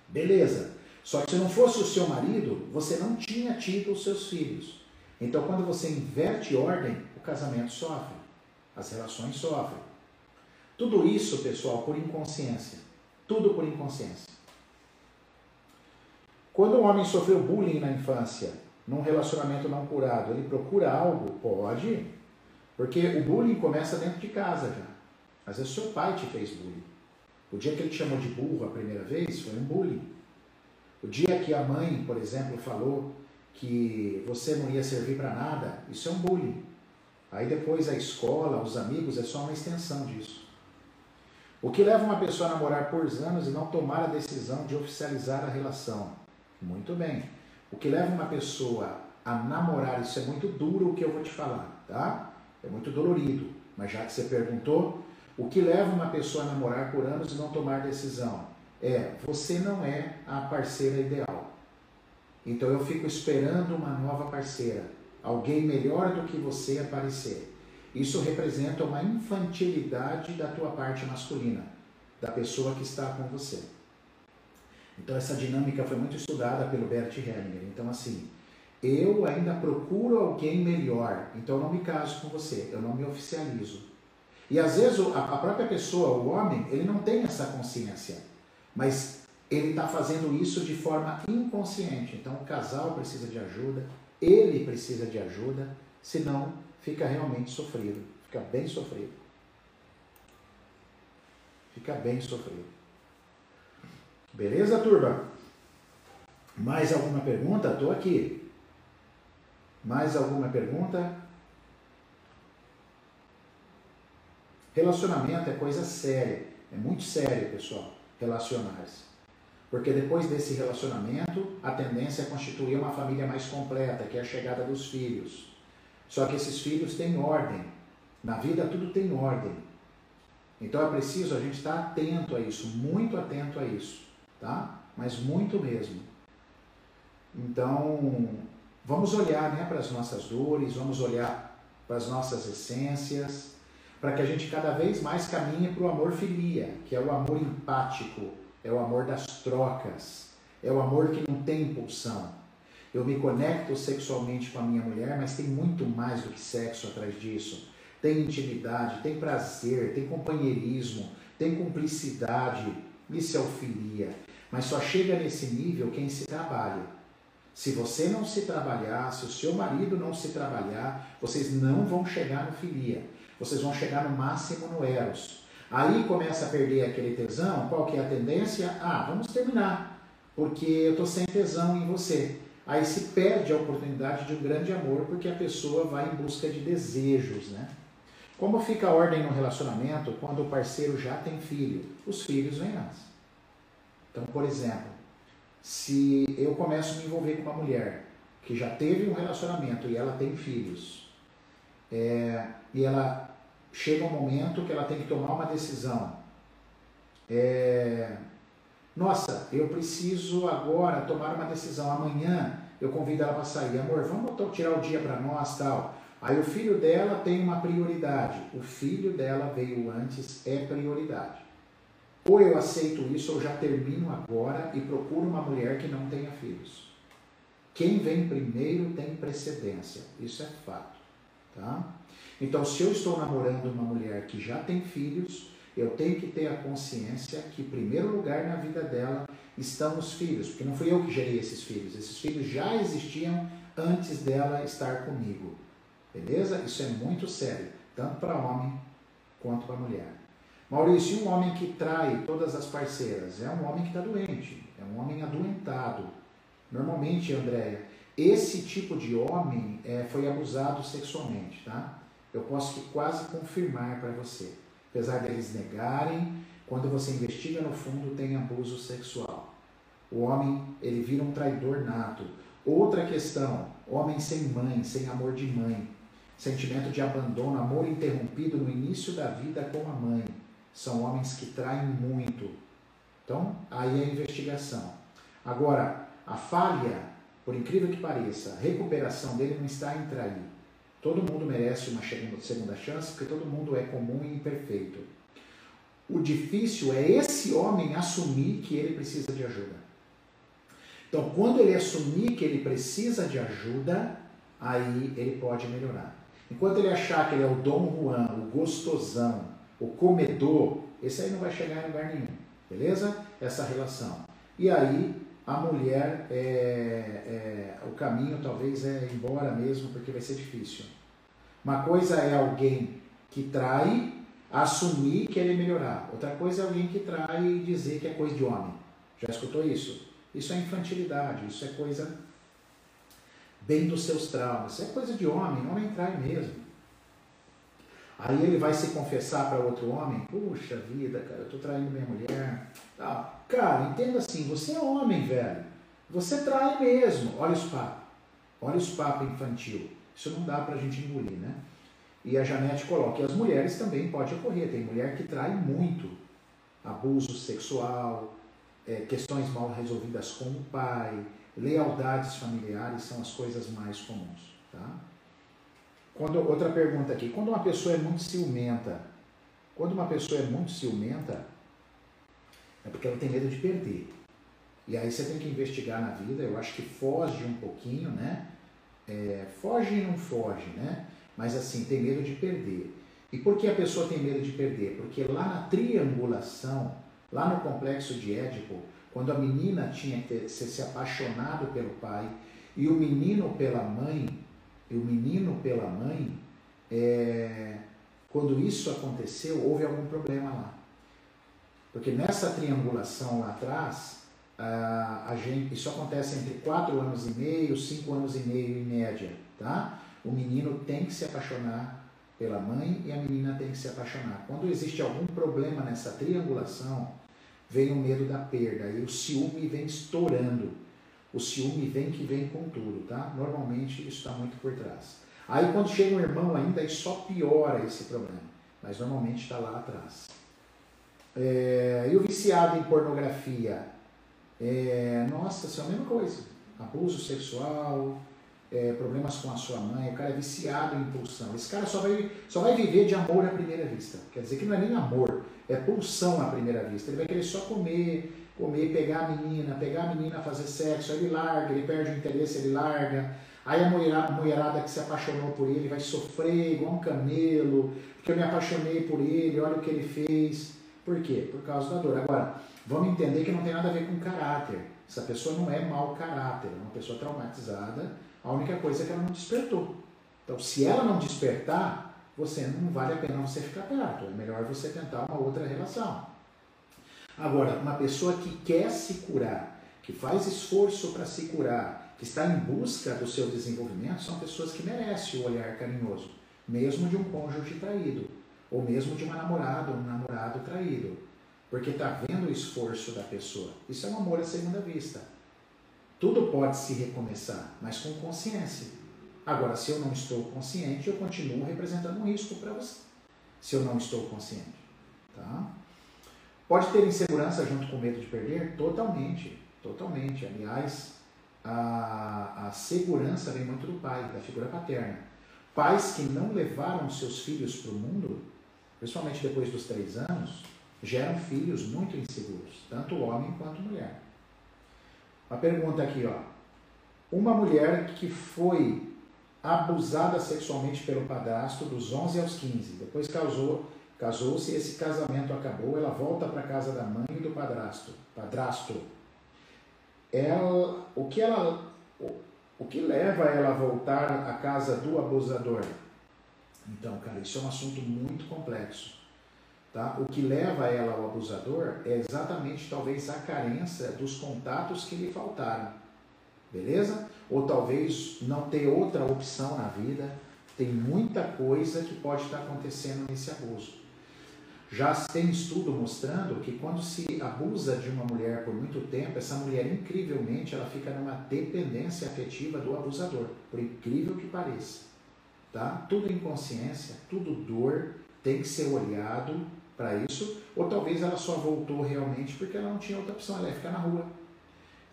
Beleza. Só que se não fosse o seu marido, você não tinha tido os seus filhos. Então, quando você inverte ordem, o casamento sofre, as relações sofrem. Tudo isso, pessoal, por inconsciência. Tudo por inconsciência. Quando um homem sofreu bullying na infância, num relacionamento não curado, ele procura algo? Pode. Porque o bullying começa dentro de casa já. Às vezes seu pai te fez bullying. O dia que ele te chamou de burro a primeira vez foi um bullying. O dia que a mãe, por exemplo, falou que você não ia servir para nada, isso é um bullying. Aí depois a escola, os amigos, é só uma extensão disso. O que leva uma pessoa a namorar por anos e não tomar a decisão de oficializar a relação? Muito bem. O que leva uma pessoa a namorar, isso é muito duro o que eu vou te falar, tá? É muito dolorido. Mas já que você perguntou, o que leva uma pessoa a namorar por anos e não tomar decisão? É, você não é a parceira ideal. Então eu fico esperando uma nova parceira, alguém melhor do que você aparecer. Isso representa uma infantilidade da tua parte masculina, da pessoa que está com você. Então essa dinâmica foi muito estudada pelo Bert Hellinger. Então assim, eu ainda procuro alguém melhor, então eu não me caso com você, eu não me oficializo. E às vezes a própria pessoa, o homem, ele não tem essa consciência, mas ele está fazendo isso de forma inconsciente. Então o casal precisa de ajuda, ele precisa de ajuda, senão fica realmente sofrido, fica bem sofrido. Fica bem sofrido. Beleza, turma? Mais alguma pergunta? Estou aqui. Mais alguma pergunta? Relacionamento é coisa séria. É muito sério, pessoal, relacionar-se. Porque depois desse relacionamento, a tendência é constituir uma família mais completa, que é a chegada dos filhos. Só que esses filhos têm ordem. Na vida tudo tem ordem. Então é preciso a gente estar atento a isso, muito atento a isso tá? Mas muito mesmo. Então, vamos olhar né, para as nossas dores, vamos olhar para as nossas essências, para que a gente cada vez mais caminhe para o amor filia, que é o amor empático, é o amor das trocas, é o amor que não tem impulsão. Eu me conecto sexualmente com a minha mulher, mas tem muito mais do que sexo atrás disso. Tem intimidade, tem prazer, tem companheirismo, tem cumplicidade. Isso é o filia. Mas só chega nesse nível quem se trabalha. Se você não se trabalhar, se o seu marido não se trabalhar, vocês não vão chegar no filia. Vocês vão chegar no máximo no eros. Aí começa a perder aquele tesão. Qual que é a tendência? Ah, vamos terminar, porque eu estou sem tesão em você. Aí se perde a oportunidade de um grande amor, porque a pessoa vai em busca de desejos, né? Como fica a ordem no relacionamento quando o parceiro já tem filho? Os filhos vêm antes. Então, por exemplo, se eu começo a me envolver com uma mulher que já teve um relacionamento e ela tem filhos, é, e ela chega um momento que ela tem que tomar uma decisão. É, nossa, eu preciso agora tomar uma decisão. Amanhã eu convido ela para sair. Amor, vamos tirar o dia para nós tal. Aí o filho dela tem uma prioridade. O filho dela veio antes, é prioridade. Ou eu aceito isso, ou já termino agora e procuro uma mulher que não tenha filhos. Quem vem primeiro tem precedência, isso é fato. Tá? Então, se eu estou namorando uma mulher que já tem filhos, eu tenho que ter a consciência que, em primeiro lugar na vida dela, estão os filhos, porque não fui eu que gerei esses filhos, esses filhos já existiam antes dela estar comigo. Beleza? Isso é muito sério, tanto para homem quanto para mulher. Maurício, um homem que trai todas as parceiras é um homem que está doente, é um homem adoentado. Normalmente, Andréia, esse tipo de homem é, foi abusado sexualmente, tá? Eu posso quase confirmar para você. Apesar deles negarem, quando você investiga no fundo, tem abuso sexual. O homem, ele vira um traidor nato. Outra questão: homem sem mãe, sem amor de mãe, sentimento de abandono, amor interrompido no início da vida com a mãe. São homens que traem muito. Então, aí é a investigação. Agora, a falha, por incrível que pareça, a recuperação dele não está em trair. Todo mundo merece uma segunda chance, porque todo mundo é comum e imperfeito. O difícil é esse homem assumir que ele precisa de ajuda. Então, quando ele assumir que ele precisa de ajuda, aí ele pode melhorar. Enquanto ele achar que ele é o Dom Juan, o gostosão, o comedor, esse aí não vai chegar em lugar nenhum. Beleza? Essa relação. E aí, a mulher, é, é, o caminho talvez é ir embora mesmo, porque vai ser difícil. Uma coisa é alguém que trai, assumir que ele melhorar. Outra coisa é alguém que trai e dizer que é coisa de homem. Já escutou isso? Isso é infantilidade, isso é coisa bem dos seus traumas. Isso é coisa de homem, homem trai mesmo. Aí ele vai se confessar para outro homem, puxa vida, cara, eu tô traindo minha mulher. Ah, cara, entenda assim, você é homem, velho. Você trai mesmo. Olha os papos. Olha os papos infantil. Isso não dá pra gente engolir, né? E a Janete coloca, e as mulheres também pode ocorrer. Tem mulher que trai muito. Abuso sexual, é, questões mal resolvidas com o pai, lealdades familiares são as coisas mais comuns. Tá? Quando, outra pergunta aqui. Quando uma pessoa é muito ciumenta, quando uma pessoa é muito ciumenta, é porque ela tem medo de perder. E aí você tem que investigar na vida, eu acho que foge um pouquinho, né? É, foge e não foge, né? Mas assim, tem medo de perder. E por que a pessoa tem medo de perder? Porque lá na triangulação, lá no complexo de Édipo, quando a menina tinha que ter, se apaixonado pelo pai e o menino pela mãe, e o menino pela mãe, é, quando isso aconteceu, houve algum problema lá. Porque nessa triangulação lá atrás, a, a gente, isso acontece entre 4 anos e meio, 5 anos e meio em média, tá? O menino tem que se apaixonar pela mãe e a menina tem que se apaixonar. Quando existe algum problema nessa triangulação, vem o medo da perda e o ciúme vem estourando. O ciúme vem que vem com tudo, tá? Normalmente isso está muito por trás. Aí quando chega um irmão ainda, aí só piora esse problema. Mas normalmente está lá atrás. É, e o viciado em pornografia? É, nossa, isso é a mesma coisa. Abuso sexual, é, problemas com a sua mãe, o cara é viciado em impulsão. Esse cara só vai, só vai viver de amor à primeira vista. Quer dizer que não é nem amor, é pulsão à primeira vista. Ele vai querer só comer, comer, pegar a menina, pegar a menina, fazer sexo, ele larga, ele perde o interesse, ele larga. Aí a mulherada que se apaixonou por ele vai sofrer igual um camelo, porque eu me apaixonei por ele, olha o que ele fez. Por quê? Por causa da dor. Agora, vamos entender que não tem nada a ver com caráter. Essa pessoa não é mau caráter, é uma pessoa traumatizada. A única coisa é que ela não despertou. Então, se ela não despertar, você não vale a pena você ficar perto. É melhor você tentar uma outra relação. Agora, uma pessoa que quer se curar, que faz esforço para se curar, que está em busca do seu desenvolvimento, são pessoas que merecem o olhar carinhoso, mesmo de um cônjuge traído, ou mesmo de uma namorada ou um namorado traído, porque está vendo o esforço da pessoa. Isso é um amor à segunda vista. Tudo pode se recomeçar, mas com consciência. Agora, se eu não estou consciente, eu continuo representando um risco para você. Se eu não estou consciente. Tá? Pode ter insegurança junto com medo de perder? Totalmente. Totalmente. Aliás, a, a segurança vem muito do pai, da figura paterna. Pais que não levaram seus filhos para o mundo, principalmente depois dos três anos, geram filhos muito inseguros, tanto homem quanto mulher. Uma pergunta aqui, ó. Uma mulher que foi abusada sexualmente pelo padrasto dos 11 aos 15. Depois casou, casou-se esse casamento acabou. Ela volta para a casa da mãe e do padrasto. Padrasto. Ela, o que ela, o, o que leva ela a voltar à casa do abusador? Então, cara, isso é um assunto muito complexo. Tá? O que leva ela ao abusador é exatamente talvez a carência dos contatos que lhe faltaram beleza? Ou talvez não ter outra opção na vida. Tem muita coisa que pode estar acontecendo nesse abuso. Já tem estudo mostrando que quando se abusa de uma mulher por muito tempo, essa mulher incrivelmente ela fica numa dependência afetiva do abusador, por incrível que pareça. Tá? Tudo inconsciência, tudo dor, tem que ser olhado para isso, ou talvez ela só voltou realmente porque ela não tinha outra opção, ela ia ficar na rua.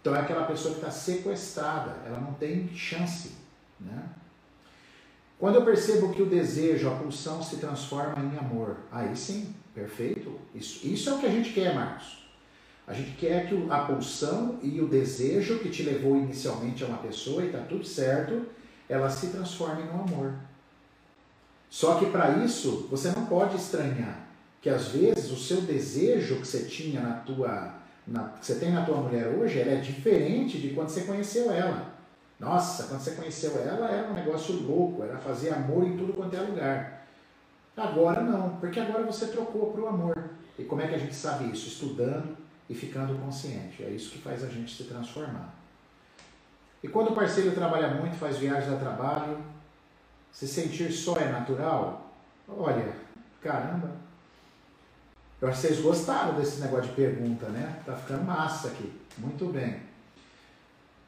Então é aquela pessoa que está sequestrada, ela não tem chance. Né? Quando eu percebo que o desejo, a pulsão se transforma em amor, aí sim, perfeito. Isso, isso é o que a gente quer, Marcos. A gente quer que a pulsão e o desejo que te levou inicialmente a uma pessoa e está tudo certo, ela se transforme no amor. Só que para isso você não pode estranhar que às vezes o seu desejo que você tinha na tua, na, que você tem na tua mulher hoje, ela é diferente de quando você conheceu ela. Nossa, quando você conheceu ela, era um negócio louco, era fazer amor em tudo quanto é lugar. Agora não, porque agora você trocou para o amor. E como é que a gente sabe isso? Estudando e ficando consciente. É isso que faz a gente se transformar. E quando o parceiro trabalha muito, faz viagens a trabalho, se sentir só é natural? Olha, caramba. Eu acho que vocês gostaram desse negócio de pergunta, né? Tá ficando massa aqui. Muito bem.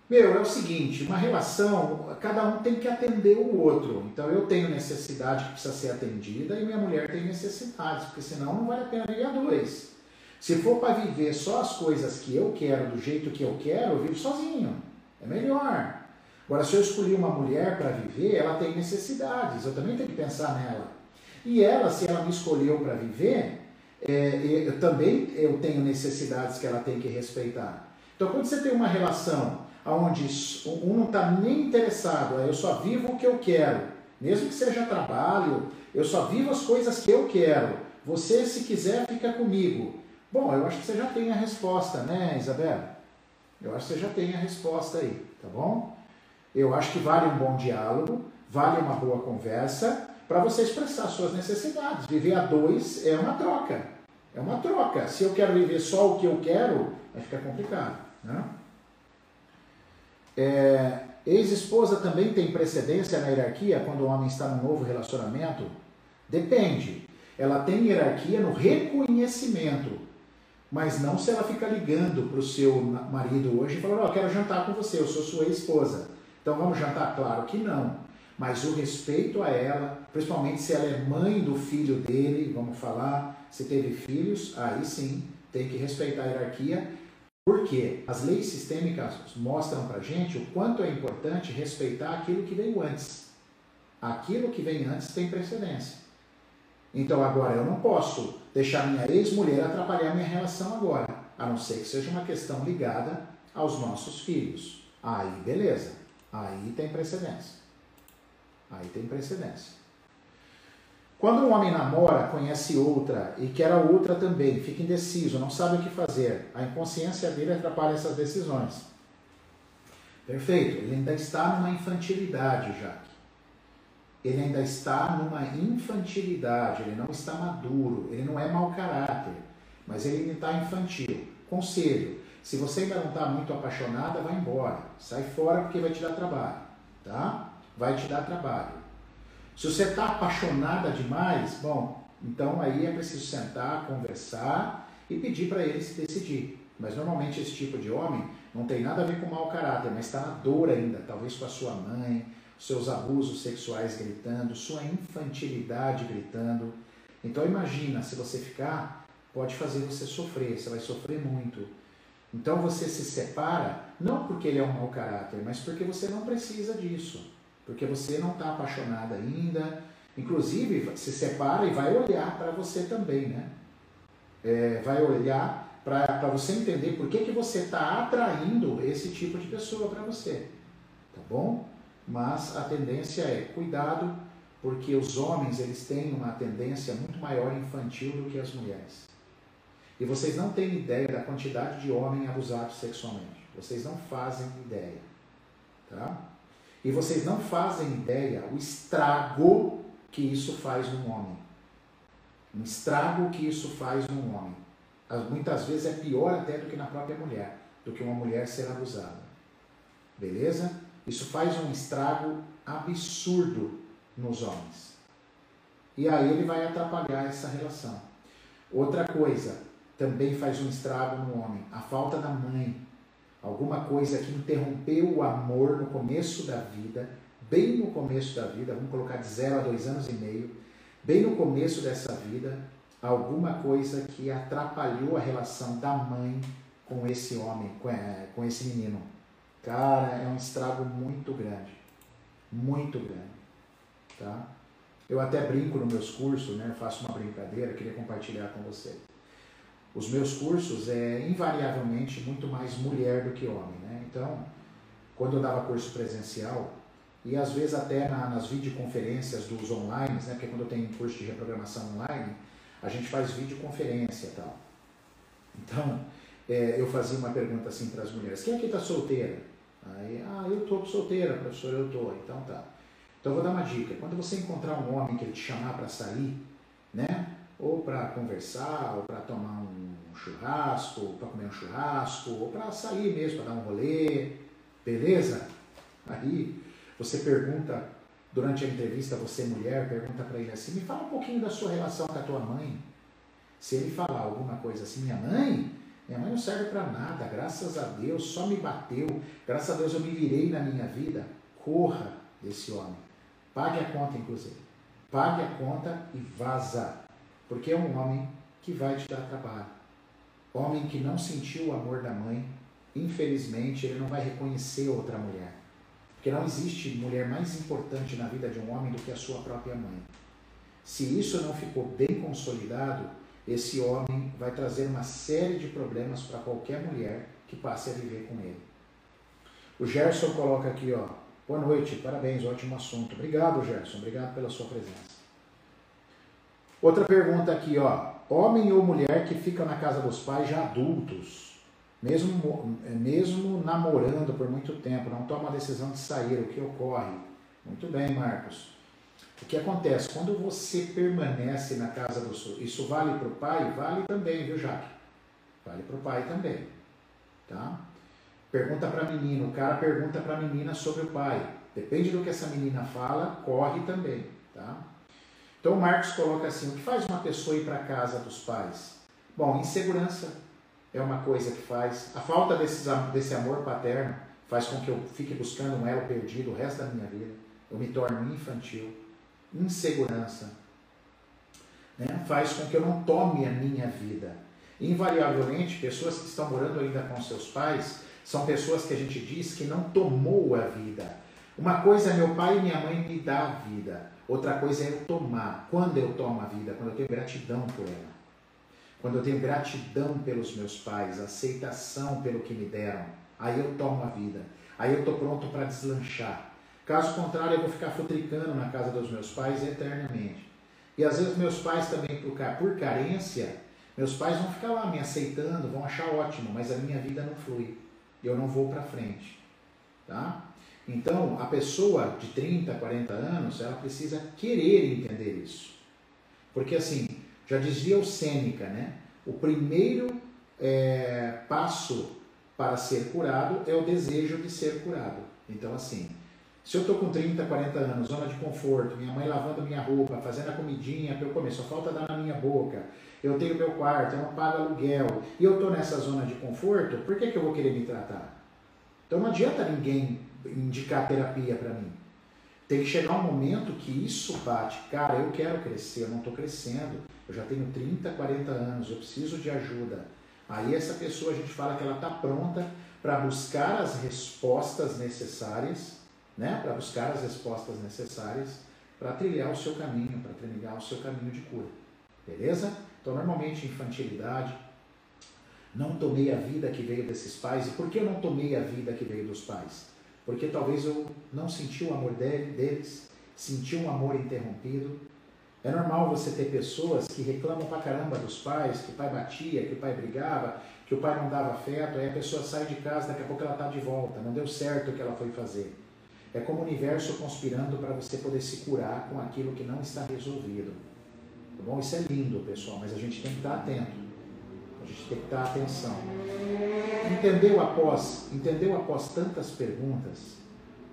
Meu, é o seguinte, uma relação, cada um tem que atender o outro. Então eu tenho necessidade que precisa ser atendida e minha mulher tem necessidades, porque senão não vale a pena viver a dois. Se for para viver só as coisas que eu quero, do jeito que eu quero, eu vivo sozinho. É melhor. Agora, se eu escolhi uma mulher para viver, ela tem necessidades, eu também tenho que pensar nela. E ela, se ela me escolheu para viver, é, eu também eu tenho necessidades que ela tem que respeitar. Então, quando você tem uma relação onde um não está nem interessado, eu só vivo o que eu quero, mesmo que seja trabalho, eu só vivo as coisas que eu quero. Você, se quiser, fica comigo. Bom, eu acho que você já tem a resposta, né, Isabela? Eu acho que você já tem a resposta aí, tá bom? Eu acho que vale um bom diálogo, vale uma boa conversa para você expressar suas necessidades. Viver a dois é uma troca. É uma troca. Se eu quero viver só o que eu quero, vai ficar complicado. Né? É, Ex-esposa também tem precedência na hierarquia quando o homem está num novo relacionamento? Depende. Ela tem hierarquia no reconhecimento, mas não se ela fica ligando para o seu marido hoje e falando: oh, quero jantar com você, eu sou sua esposa. Então vamos jantar? Claro que não. Mas o respeito a ela, principalmente se ela é mãe do filho dele, vamos falar, se teve filhos, aí sim tem que respeitar a hierarquia porque as leis sistêmicas mostram para gente o quanto é importante respeitar aquilo que veio antes. Aquilo que vem antes tem precedência. Então agora eu não posso deixar minha ex-mulher atrapalhar minha relação agora, a não ser que seja uma questão ligada aos nossos filhos. Aí beleza, aí tem precedência. Aí tem precedência. Quando um homem namora, conhece outra e quer a outra também, fica indeciso, não sabe o que fazer, a inconsciência dele atrapalha essas decisões. Perfeito, ele ainda está numa infantilidade, Jaque. Ele ainda está numa infantilidade, ele não está maduro, ele não é mau caráter, mas ele ainda está infantil. Conselho, se você ainda não está muito apaixonada, vai embora. Sai fora porque vai te dar trabalho, tá? Vai te dar trabalho. Se você está apaixonada demais, bom, então aí é preciso sentar, conversar e pedir para ele se decidir. Mas normalmente esse tipo de homem não tem nada a ver com mau caráter, mas está na dor ainda, talvez com a sua mãe, seus abusos sexuais gritando, sua infantilidade gritando. Então imagina, se você ficar, pode fazer você sofrer, você vai sofrer muito. Então você se separa, não porque ele é um mau caráter, mas porque você não precisa disso porque você não está apaixonada ainda. Inclusive, se separa e vai olhar para você também, né? É, vai olhar para você entender por que, que você está atraindo esse tipo de pessoa para você, tá bom? Mas a tendência é cuidado, porque os homens eles têm uma tendência muito maior infantil do que as mulheres. E vocês não têm ideia da quantidade de homens abusados sexualmente. Vocês não fazem ideia, tá? E vocês não fazem ideia o estrago que isso faz num homem. Um estrago que isso faz num homem. Muitas vezes é pior até do que na própria mulher, do que uma mulher ser abusada. Beleza? Isso faz um estrago absurdo nos homens. E aí ele vai atrapalhar essa relação. Outra coisa, também faz um estrago no homem, a falta da mãe. Alguma coisa que interrompeu o amor no começo da vida, bem no começo da vida, vamos colocar de zero a dois anos e meio, bem no começo dessa vida, alguma coisa que atrapalhou a relação da mãe com esse homem, com, é, esse menino. Cara, é um estrago muito grande. Muito grande. Tá? Eu até brinco nos meus cursos, né? faço uma brincadeira, queria compartilhar com você. Os meus cursos é invariavelmente muito mais mulher do que homem. Né? Então, quando eu dava curso presencial, e às vezes até na, nas videoconferências dos online, né? porque quando eu tenho curso de reprogramação online, a gente faz videoconferência e tal. Então, é, eu fazia uma pergunta assim para as mulheres: quem aqui está solteira? Aí, ah, eu estou solteira, professor, eu estou. Então tá. Então vou dar uma dica. Quando você encontrar um homem que ele te chamar para sair, né? Ou para conversar, ou para tomar um churrasco, ou para comer um churrasco, ou para sair mesmo, para dar um rolê, beleza? Aí você pergunta, durante a entrevista, você mulher, pergunta para ele assim, me fala um pouquinho da sua relação com a tua mãe. Se ele falar alguma coisa assim, minha mãe, minha mãe não serve para nada, graças a Deus, só me bateu, graças a Deus eu me virei na minha vida, corra desse homem. Pague a conta, inclusive. Pague a conta e vaza. Porque é um homem que vai te dar trabalho. Homem que não sentiu o amor da mãe, infelizmente, ele não vai reconhecer outra mulher. Porque não existe mulher mais importante na vida de um homem do que a sua própria mãe. Se isso não ficou bem consolidado, esse homem vai trazer uma série de problemas para qualquer mulher que passe a viver com ele. O Gerson coloca aqui, ó, Boa noite, parabéns, ótimo assunto. Obrigado, Gerson, obrigado pela sua presença. Outra pergunta aqui, ó. Homem ou mulher que fica na casa dos pais já adultos, mesmo, mesmo namorando por muito tempo, não toma a decisão de sair, o que ocorre? Muito bem, Marcos. O que acontece? Quando você permanece na casa do. Isso vale para o pai? Vale também, viu, Jaque? Vale para o pai também. Tá? pergunta para a menina, o cara pergunta para a menina sobre o pai. Depende do que essa menina fala, corre também, tá? Então Marcos coloca assim: o que faz uma pessoa ir para a casa dos pais? Bom, insegurança é uma coisa que faz. A falta desse, desse amor paterno faz com que eu fique buscando um elo perdido o resto da minha vida. Eu me torno infantil. Insegurança né? faz com que eu não tome a minha vida. Invariavelmente, pessoas que estão morando ainda com seus pais são pessoas que a gente diz que não tomou a vida. Uma coisa é meu pai e minha mãe me dar a vida. Outra coisa é eu tomar. Quando eu tomo a vida? Quando eu tenho gratidão por ela. Quando eu tenho gratidão pelos meus pais, aceitação pelo que me deram. Aí eu tomo a vida. Aí eu estou pronto para deslanchar. Caso contrário, eu vou ficar futricando na casa dos meus pais eternamente. E às vezes meus pais também, por, carência, meus pais vão ficar lá me aceitando, vão achar ótimo, mas a minha vida não flui eu não vou para frente. Tá? Então, a pessoa de 30, 40 anos, ela precisa querer entender isso. Porque assim, já dizia o Sêneca, né? O primeiro é, passo para ser curado é o desejo de ser curado. Então, assim, se eu estou com 30, 40 anos, zona de conforto, minha mãe lavando minha roupa, fazendo a comidinha para eu comer, só falta dar na minha boca, eu tenho meu quarto, eu não pago aluguel, e eu estou nessa zona de conforto, por que, que eu vou querer me tratar? Então não adianta ninguém indicar terapia para mim. Tem que chegar um momento que isso bate. Cara, eu quero crescer, eu não estou crescendo. Eu já tenho 30, 40 anos, eu preciso de ajuda. Aí essa pessoa a gente fala que ela está pronta para buscar as respostas necessárias, né? Para buscar as respostas necessárias para trilhar o seu caminho, para trilhar o seu caminho de cura. Beleza? Então, normalmente, infantilidade, não tomei a vida que veio desses pais. E por que eu não tomei a vida que veio dos pais? Porque talvez eu não senti o amor deles, senti um amor interrompido. É normal você ter pessoas que reclamam pra caramba dos pais, que o pai batia, que o pai brigava, que o pai não dava afeto, aí a pessoa sai de casa, daqui a pouco ela está de volta, não deu certo o que ela foi fazer. É como o universo conspirando para você poder se curar com aquilo que não está resolvido. Tá bom? Isso é lindo, pessoal, mas a gente tem que estar atento. A gente tem que dar atenção. Entendeu após, entendeu após tantas perguntas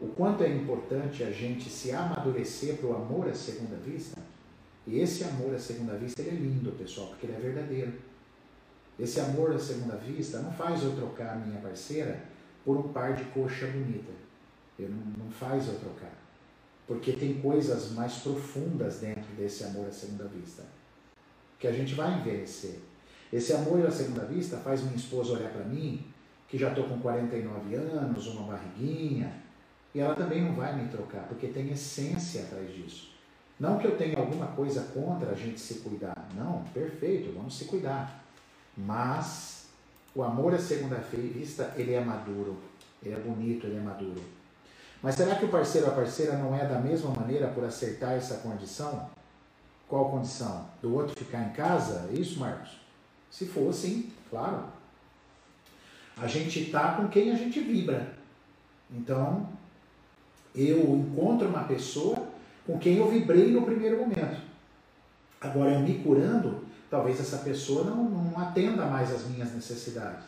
o quanto é importante a gente se amadurecer para o amor à segunda vista? E esse amor à segunda vista, ele é lindo, pessoal, porque ele é verdadeiro. Esse amor à segunda vista não faz eu trocar a minha parceira por um par de coxa bonita. Eu não, não faz eu trocar. Porque tem coisas mais profundas dentro desse amor à segunda vista. Que a gente vai envelhecer. Esse amor à segunda vista faz minha esposa olhar para mim, que já estou com 49 anos, uma barriguinha, e ela também não vai me trocar, porque tem essência atrás disso. Não que eu tenha alguma coisa contra a gente se cuidar. Não, perfeito, vamos se cuidar. Mas o amor à segunda vista, ele é maduro, ele é bonito, ele é maduro. Mas será que o parceiro ou a parceira não é da mesma maneira por acertar essa condição? Qual condição? Do outro ficar em casa? É isso, Marcos? Se for, sim, claro. A gente está com quem a gente vibra. Então, eu encontro uma pessoa com quem eu vibrei no primeiro momento. Agora, eu me curando, talvez essa pessoa não, não atenda mais às minhas necessidades.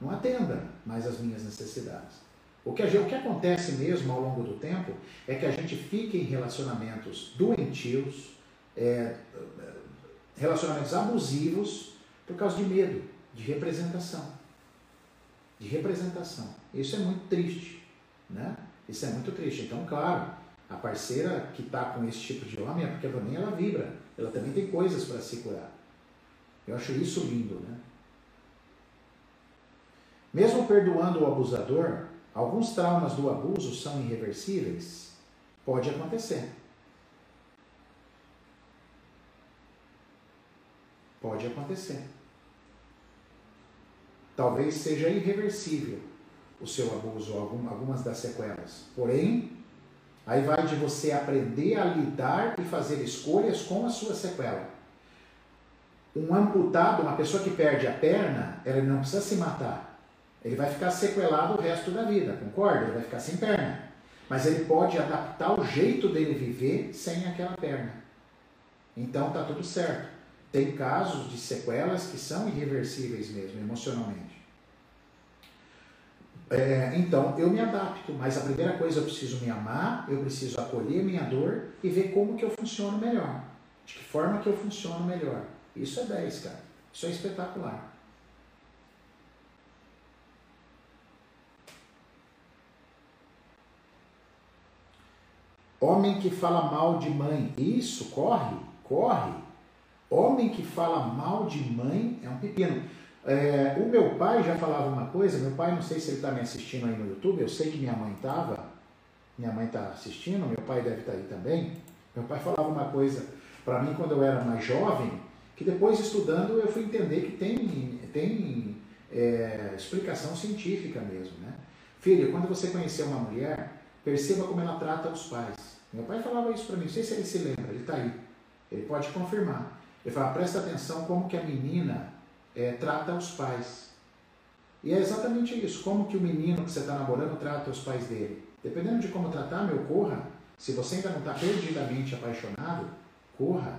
Não atenda mais às minhas necessidades. O que, o que acontece mesmo ao longo do tempo é que a gente fica em relacionamentos doentios, é, relacionamentos abusivos, por causa de medo, de representação. De representação. Isso é muito triste. Né? Isso é muito triste. Então, claro, a parceira que está com esse tipo de homem é porque também ela vibra. Ela também tem coisas para se curar. Eu acho isso lindo, né? Mesmo perdoando o abusador, alguns traumas do abuso são irreversíveis? Pode acontecer. Pode acontecer. Talvez seja irreversível o seu abuso, algumas das sequelas. Porém, aí vai de você aprender a lidar e fazer escolhas com a sua sequela. Um amputado, uma pessoa que perde a perna, ela não precisa se matar. Ele vai ficar sequelado o resto da vida, concorda? Ele vai ficar sem perna. Mas ele pode adaptar o jeito dele viver sem aquela perna. Então tá tudo certo. Tem casos de sequelas que são irreversíveis mesmo, emocionalmente. É, então eu me adapto, mas a primeira coisa eu preciso me amar, eu preciso acolher minha dor e ver como que eu funciono melhor. De que forma que eu funciono melhor. Isso é 10, cara. Isso é espetacular. Homem que fala mal de mãe. Isso, corre, corre. Homem que fala mal de mãe é um pepino. É, o meu pai já falava uma coisa, meu pai, não sei se ele está me assistindo aí no YouTube, eu sei que minha mãe estava, minha mãe está assistindo, meu pai deve estar tá aí também. Meu pai falava uma coisa para mim quando eu era mais jovem, que depois estudando eu fui entender que tem, tem é, explicação científica mesmo. Né? Filho, quando você conhecer uma mulher, perceba como ela trata os pais. Meu pai falava isso para mim, não sei se ele se lembra, ele está aí, ele pode confirmar. Ele fala, presta atenção como que a menina é, trata os pais. E é exatamente isso, como que o menino que você está namorando trata os pais dele. Dependendo de como tratar, meu, corra. Se você ainda não está perdidamente apaixonado, corra.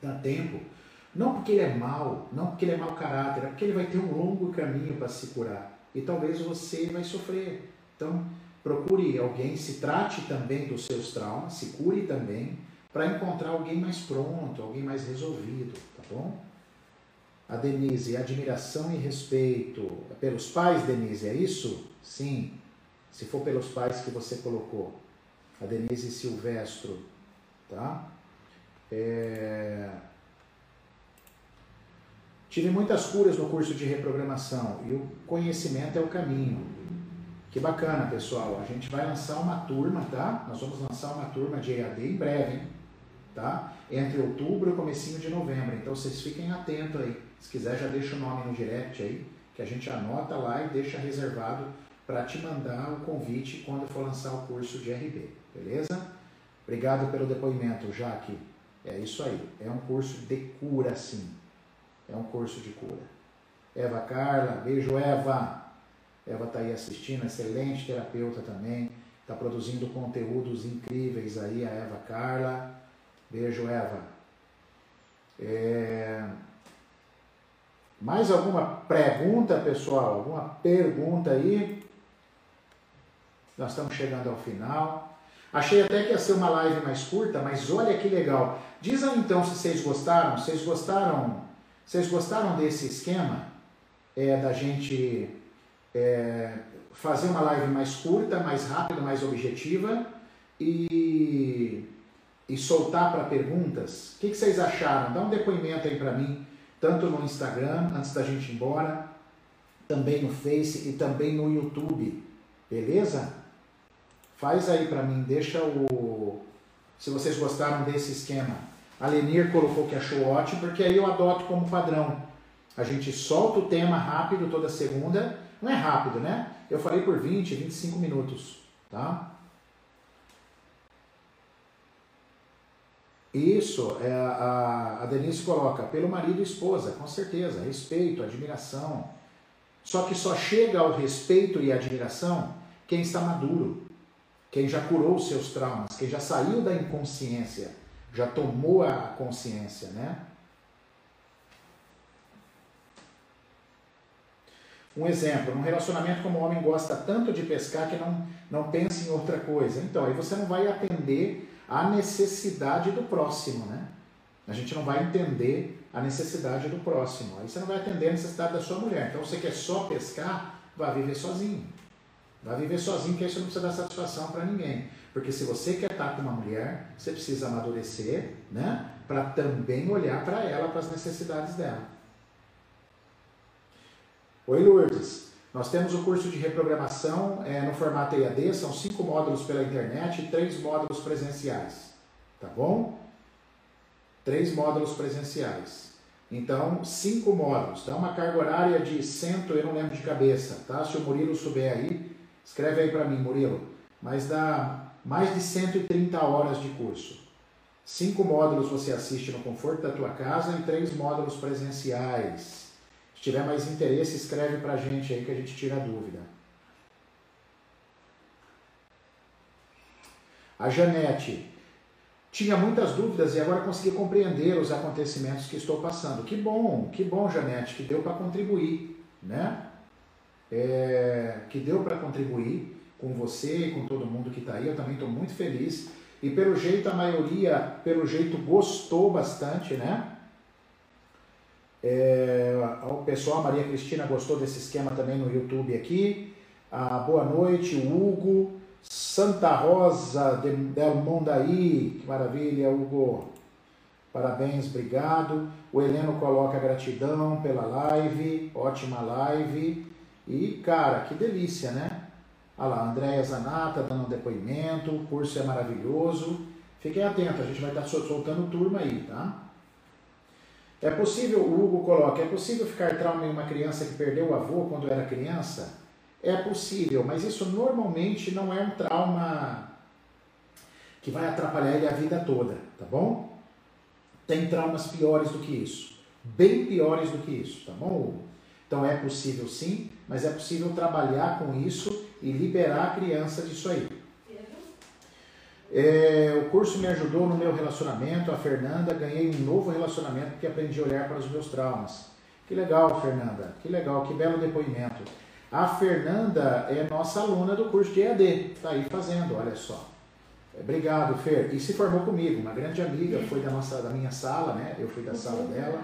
Dá tempo. Não porque ele é mau, não porque ele é mau caráter, é porque ele vai ter um longo caminho para se curar. E talvez você vai sofrer. Então, procure alguém, se trate também dos seus traumas, se cure também, para encontrar alguém mais pronto, alguém mais resolvido, tá bom? A Denise, admiração e respeito. Pelos pais, Denise, é isso? Sim. Se for pelos pais que você colocou. A Denise Silvestro. Tá? É... Tive muitas curas no curso de reprogramação e o conhecimento é o caminho. Que bacana, pessoal. A gente vai lançar uma turma, tá? Nós vamos lançar uma turma de EAD em breve, hein? Tá? Entre outubro e comecinho de novembro. Então vocês fiquem atentos aí. Se quiser, já deixa o nome no direct aí, que a gente anota lá e deixa reservado para te mandar o convite quando for lançar o curso de RB, beleza? Obrigado pelo depoimento, Jaque. É isso aí. É um curso de cura, sim. É um curso de cura. Eva Carla, beijo, Eva. Eva está aí assistindo, excelente terapeuta também. Está produzindo conteúdos incríveis aí, a Eva Carla. Beijo, Eva. É... Mais alguma pergunta, pessoal? Alguma pergunta aí? Nós estamos chegando ao final. Achei até que ia ser uma live mais curta, mas olha que legal. Diz aí então se vocês gostaram. Vocês gostaram? Vocês gostaram desse esquema é, da gente é, fazer uma live mais curta, mais rápida, mais objetiva e, e soltar para perguntas? O que, que vocês acharam? Dá um depoimento aí para mim, tanto no Instagram, antes da gente ir embora, também no Face e também no YouTube, beleza? Faz aí para mim, deixa o. Se vocês gostaram desse esquema. A Lenir colocou que achou ótimo, porque aí eu adoto como padrão. A gente solta o tema rápido toda segunda. Não é rápido, né? Eu falei por 20, 25 minutos, tá? Isso, é, a, a Denise coloca, pelo marido e esposa, com certeza, respeito, admiração. Só que só chega ao respeito e admiração quem está maduro quem já curou os seus traumas, quem já saiu da inconsciência, já tomou a consciência, né? Um exemplo, num relacionamento como o homem gosta tanto de pescar que não, não pensa em outra coisa. Então, aí você não vai atender a necessidade do próximo, né? A gente não vai entender a necessidade do próximo. Aí você não vai atender a necessidade da sua mulher. Então, você quer só pescar, vai viver sozinho. Vai viver sozinho, que você não precisa dar satisfação para ninguém. Porque se você quer estar com uma mulher, você precisa amadurecer, né? Para também olhar para ela, para as necessidades dela. Oi, Lourdes. Nós temos o curso de reprogramação é, no formato EAD, são cinco módulos pela internet e três módulos presenciais. Tá bom? Três módulos presenciais. Então, cinco módulos. Dá uma carga horária de cento, eu não lembro de cabeça, tá? Se o Murilo souber aí, Escreve aí para mim, Murilo. Mas dá mais de 130 horas de curso. Cinco módulos você assiste no conforto da tua casa e três módulos presenciais. Tiver mais interesse, escreve para a gente aí que a gente tira a dúvida. A Janete tinha muitas dúvidas e agora consegui compreender os acontecimentos que estou passando. Que bom, que bom, Janete, que deu para contribuir, né? é, que deu para contribuir com você e com todo mundo que está aí. Eu também estou muito feliz. E pelo jeito, a maioria, pelo jeito, gostou bastante, né? É, o pessoal, a Maria Cristina gostou desse esquema também no YouTube aqui. Ah, boa noite, Hugo. Santa Rosa de, del Mondaí, que maravilha, Hugo. Parabéns, obrigado. O Heleno coloca gratidão pela live, ótima live. E, cara, que delícia, né? Olha lá, Andréia Zanata dando um depoimento, o curso é maravilhoso. Fiquem atentos, a gente vai estar soltando turma aí, tá? É possível, o Hugo coloca, é possível ficar trauma em uma criança que perdeu o avô quando era criança? É possível, mas isso normalmente não é um trauma que vai atrapalhar ele a vida toda, tá bom? Tem traumas piores do que isso, bem piores do que isso, tá bom, Hugo? Então é possível sim, mas é possível trabalhar com isso e liberar a criança disso aí. É, o curso me ajudou no meu relacionamento, a Fernanda, ganhei um novo relacionamento porque aprendi a olhar para os meus traumas. Que legal, Fernanda, que legal, que belo depoimento. A Fernanda é nossa aluna do curso de EAD, está aí fazendo, olha só. Obrigado, Fer. E se formou comigo, uma grande amiga, foi da, nossa, da minha sala, né? Eu fui da sala dela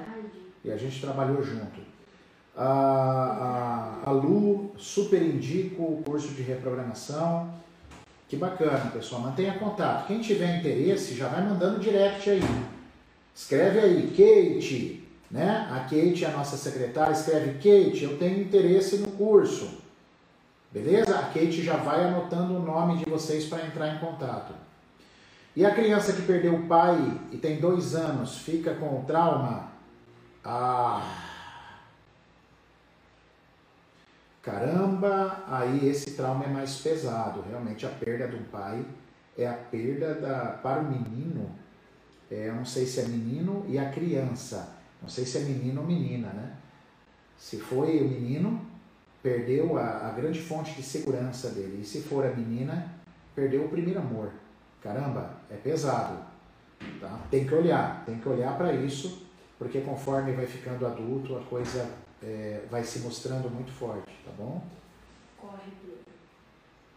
e a gente trabalhou junto. A, a, a Lu super indico o curso de reprogramação. Que bacana, pessoal. Mantenha contato. Quem tiver interesse, já vai mandando direct aí. Escreve aí, Kate, né? A Kate é a nossa secretária. Escreve, Kate, eu tenho interesse no curso. Beleza? A Kate já vai anotando o nome de vocês para entrar em contato. E a criança que perdeu o pai e tem dois anos, fica com trauma? Ah Caramba, aí esse trauma é mais pesado. Realmente a perda do pai é a perda da, para o menino. É, não sei se é menino e a criança. Não sei se é menino ou menina, né? Se foi o menino, perdeu a, a grande fonte de segurança dele. E se for a menina, perdeu o primeiro amor. Caramba, é pesado. Tá? Tem que olhar, tem que olhar para isso, porque conforme vai ficando adulto, a coisa é, vai se mostrando muito forte, tá bom? Corre,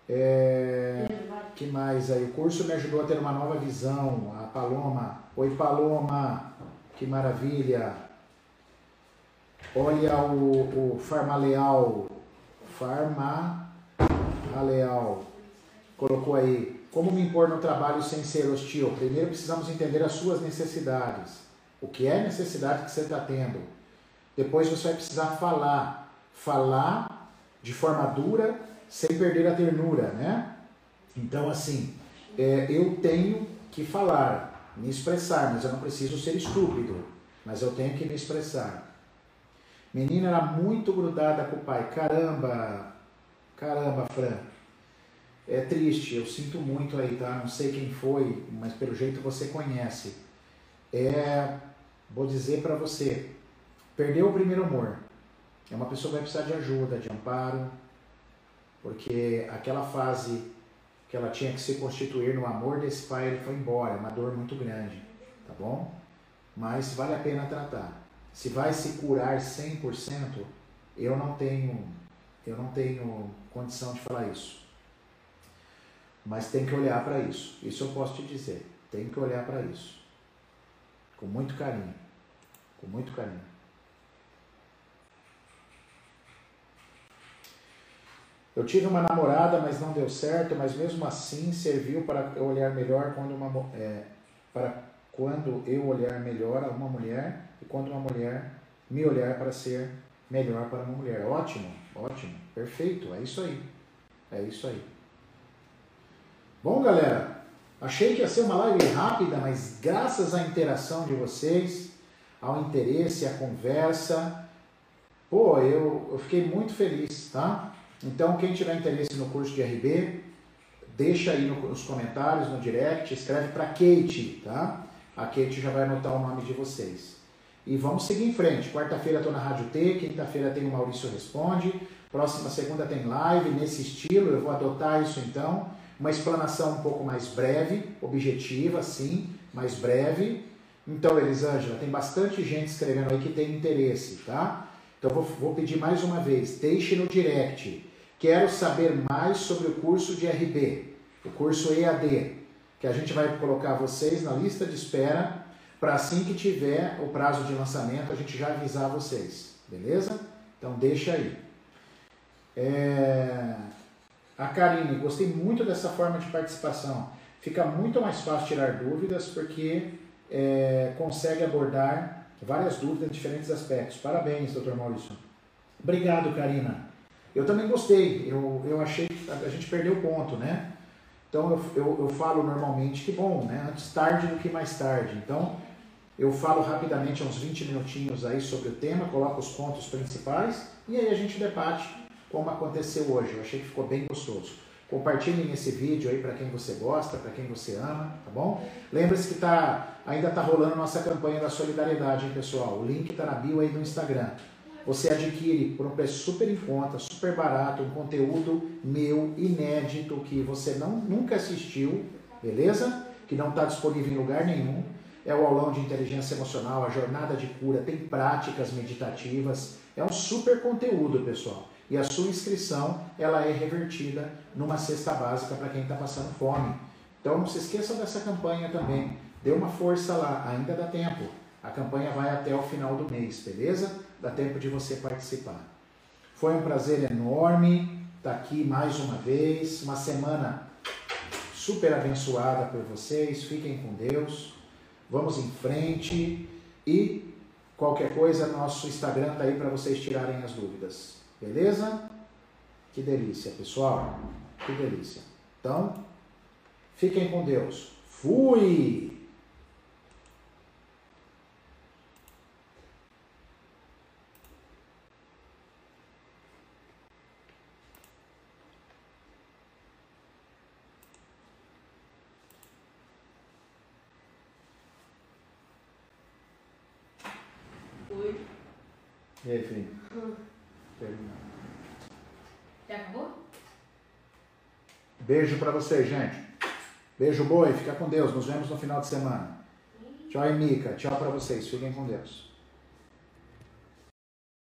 É, que mais aí? O curso me ajudou a ter uma nova visão. A Paloma. Oi, Paloma. Que maravilha. Olha o, o Farmaleal. Farmaleal. Colocou aí. Como me impor no trabalho sem ser hostil? Primeiro precisamos entender as suas necessidades. O que é necessidade que você está tendo? Depois você vai precisar falar. Falar de forma dura, sem perder a ternura, né? Então, assim, é, eu tenho que falar, me expressar, mas eu não preciso ser estúpido, mas eu tenho que me expressar. Menina era muito grudada com o pai. Caramba, caramba, Fran. É triste, eu sinto muito aí, tá? Não sei quem foi, mas pelo jeito você conhece. É, vou dizer para você, perdeu o primeiro amor. É uma pessoa que vai precisar de ajuda, de amparo, porque aquela fase que ela tinha que se constituir no amor desse pai, ele foi embora, é uma dor muito grande, tá bom? Mas vale a pena tratar. Se vai se curar 100%, eu não tenho, eu não tenho condição de falar isso. Mas tem que olhar para isso. Isso eu posso te dizer. Tem que olhar para isso. Com muito carinho. Com muito carinho. Eu tive uma namorada, mas não deu certo, mas mesmo assim serviu para eu olhar melhor quando uma é, para quando eu olhar melhor a uma mulher e quando uma mulher me olhar para ser melhor para uma mulher. Ótimo, ótimo, perfeito, é isso aí. É isso aí. Bom, galera, achei que ia ser uma live rápida, mas graças à interação de vocês, ao interesse, à conversa, pô, eu, eu fiquei muito feliz, tá? Então, quem tiver interesse no curso de RB, deixa aí nos comentários, no direct, escreve para Kate, tá? A Kate já vai anotar o nome de vocês. E vamos seguir em frente. Quarta-feira estou na Rádio T, quinta-feira tem o Maurício Responde, próxima segunda tem live nesse estilo, eu vou adotar isso então uma explanação um pouco mais breve, objetiva, sim, mais breve. Então, Elisângela, tem bastante gente escrevendo aí que tem interesse, tá? Então, vou, vou pedir mais uma vez, deixe no direct. Quero saber mais sobre o curso de RB, o curso EAD, que a gente vai colocar vocês na lista de espera para assim que tiver o prazo de lançamento a gente já avisar vocês, beleza? Então deixa aí. É... A Karine, gostei muito dessa forma de participação. Fica muito mais fácil tirar dúvidas porque é, consegue abordar várias dúvidas em diferentes aspectos. Parabéns, doutor Maurício. Obrigado, Karina. Eu também gostei. Eu, eu achei que a gente perdeu ponto, né? Então eu, eu, eu falo normalmente que bom, né? Antes tarde do que mais tarde. Então eu falo rapidamente uns 20 minutinhos aí sobre o tema, coloco os pontos principais e aí a gente debate como aconteceu hoje. Eu achei que ficou bem gostoso. Compartilhem esse vídeo aí para quem você gosta, para quem você ama, tá bom? Lembre-se que tá, ainda está rolando nossa campanha da solidariedade, hein, pessoal? O link está na bio aí do Instagram. Você adquire por um preço super em conta, super barato, um conteúdo meu, inédito, que você não, nunca assistiu, beleza? Que não está disponível em lugar nenhum. É o aulão de inteligência emocional, a jornada de cura, tem práticas meditativas. É um super conteúdo, pessoal e a sua inscrição ela é revertida numa cesta básica para quem está passando fome. Então não se esqueçam dessa campanha também. Dê uma força lá, ainda dá tempo. A campanha vai até o final do mês, beleza? Dá tempo de você participar. Foi um prazer enorme estar tá aqui mais uma vez. Uma semana super abençoada por vocês. Fiquem com Deus. Vamos em frente. E qualquer coisa, nosso Instagram está aí para vocês tirarem as dúvidas. Beleza? Que delícia, pessoal. Que delícia. Então, fiquem com Deus. Fui. E aí, filho? Hum. Já acabou? Beijo para vocês, gente. Beijo boi, fica com Deus. Nos vemos no final de semana. Tchau, Mica. Tchau para vocês. Fiquem com Deus.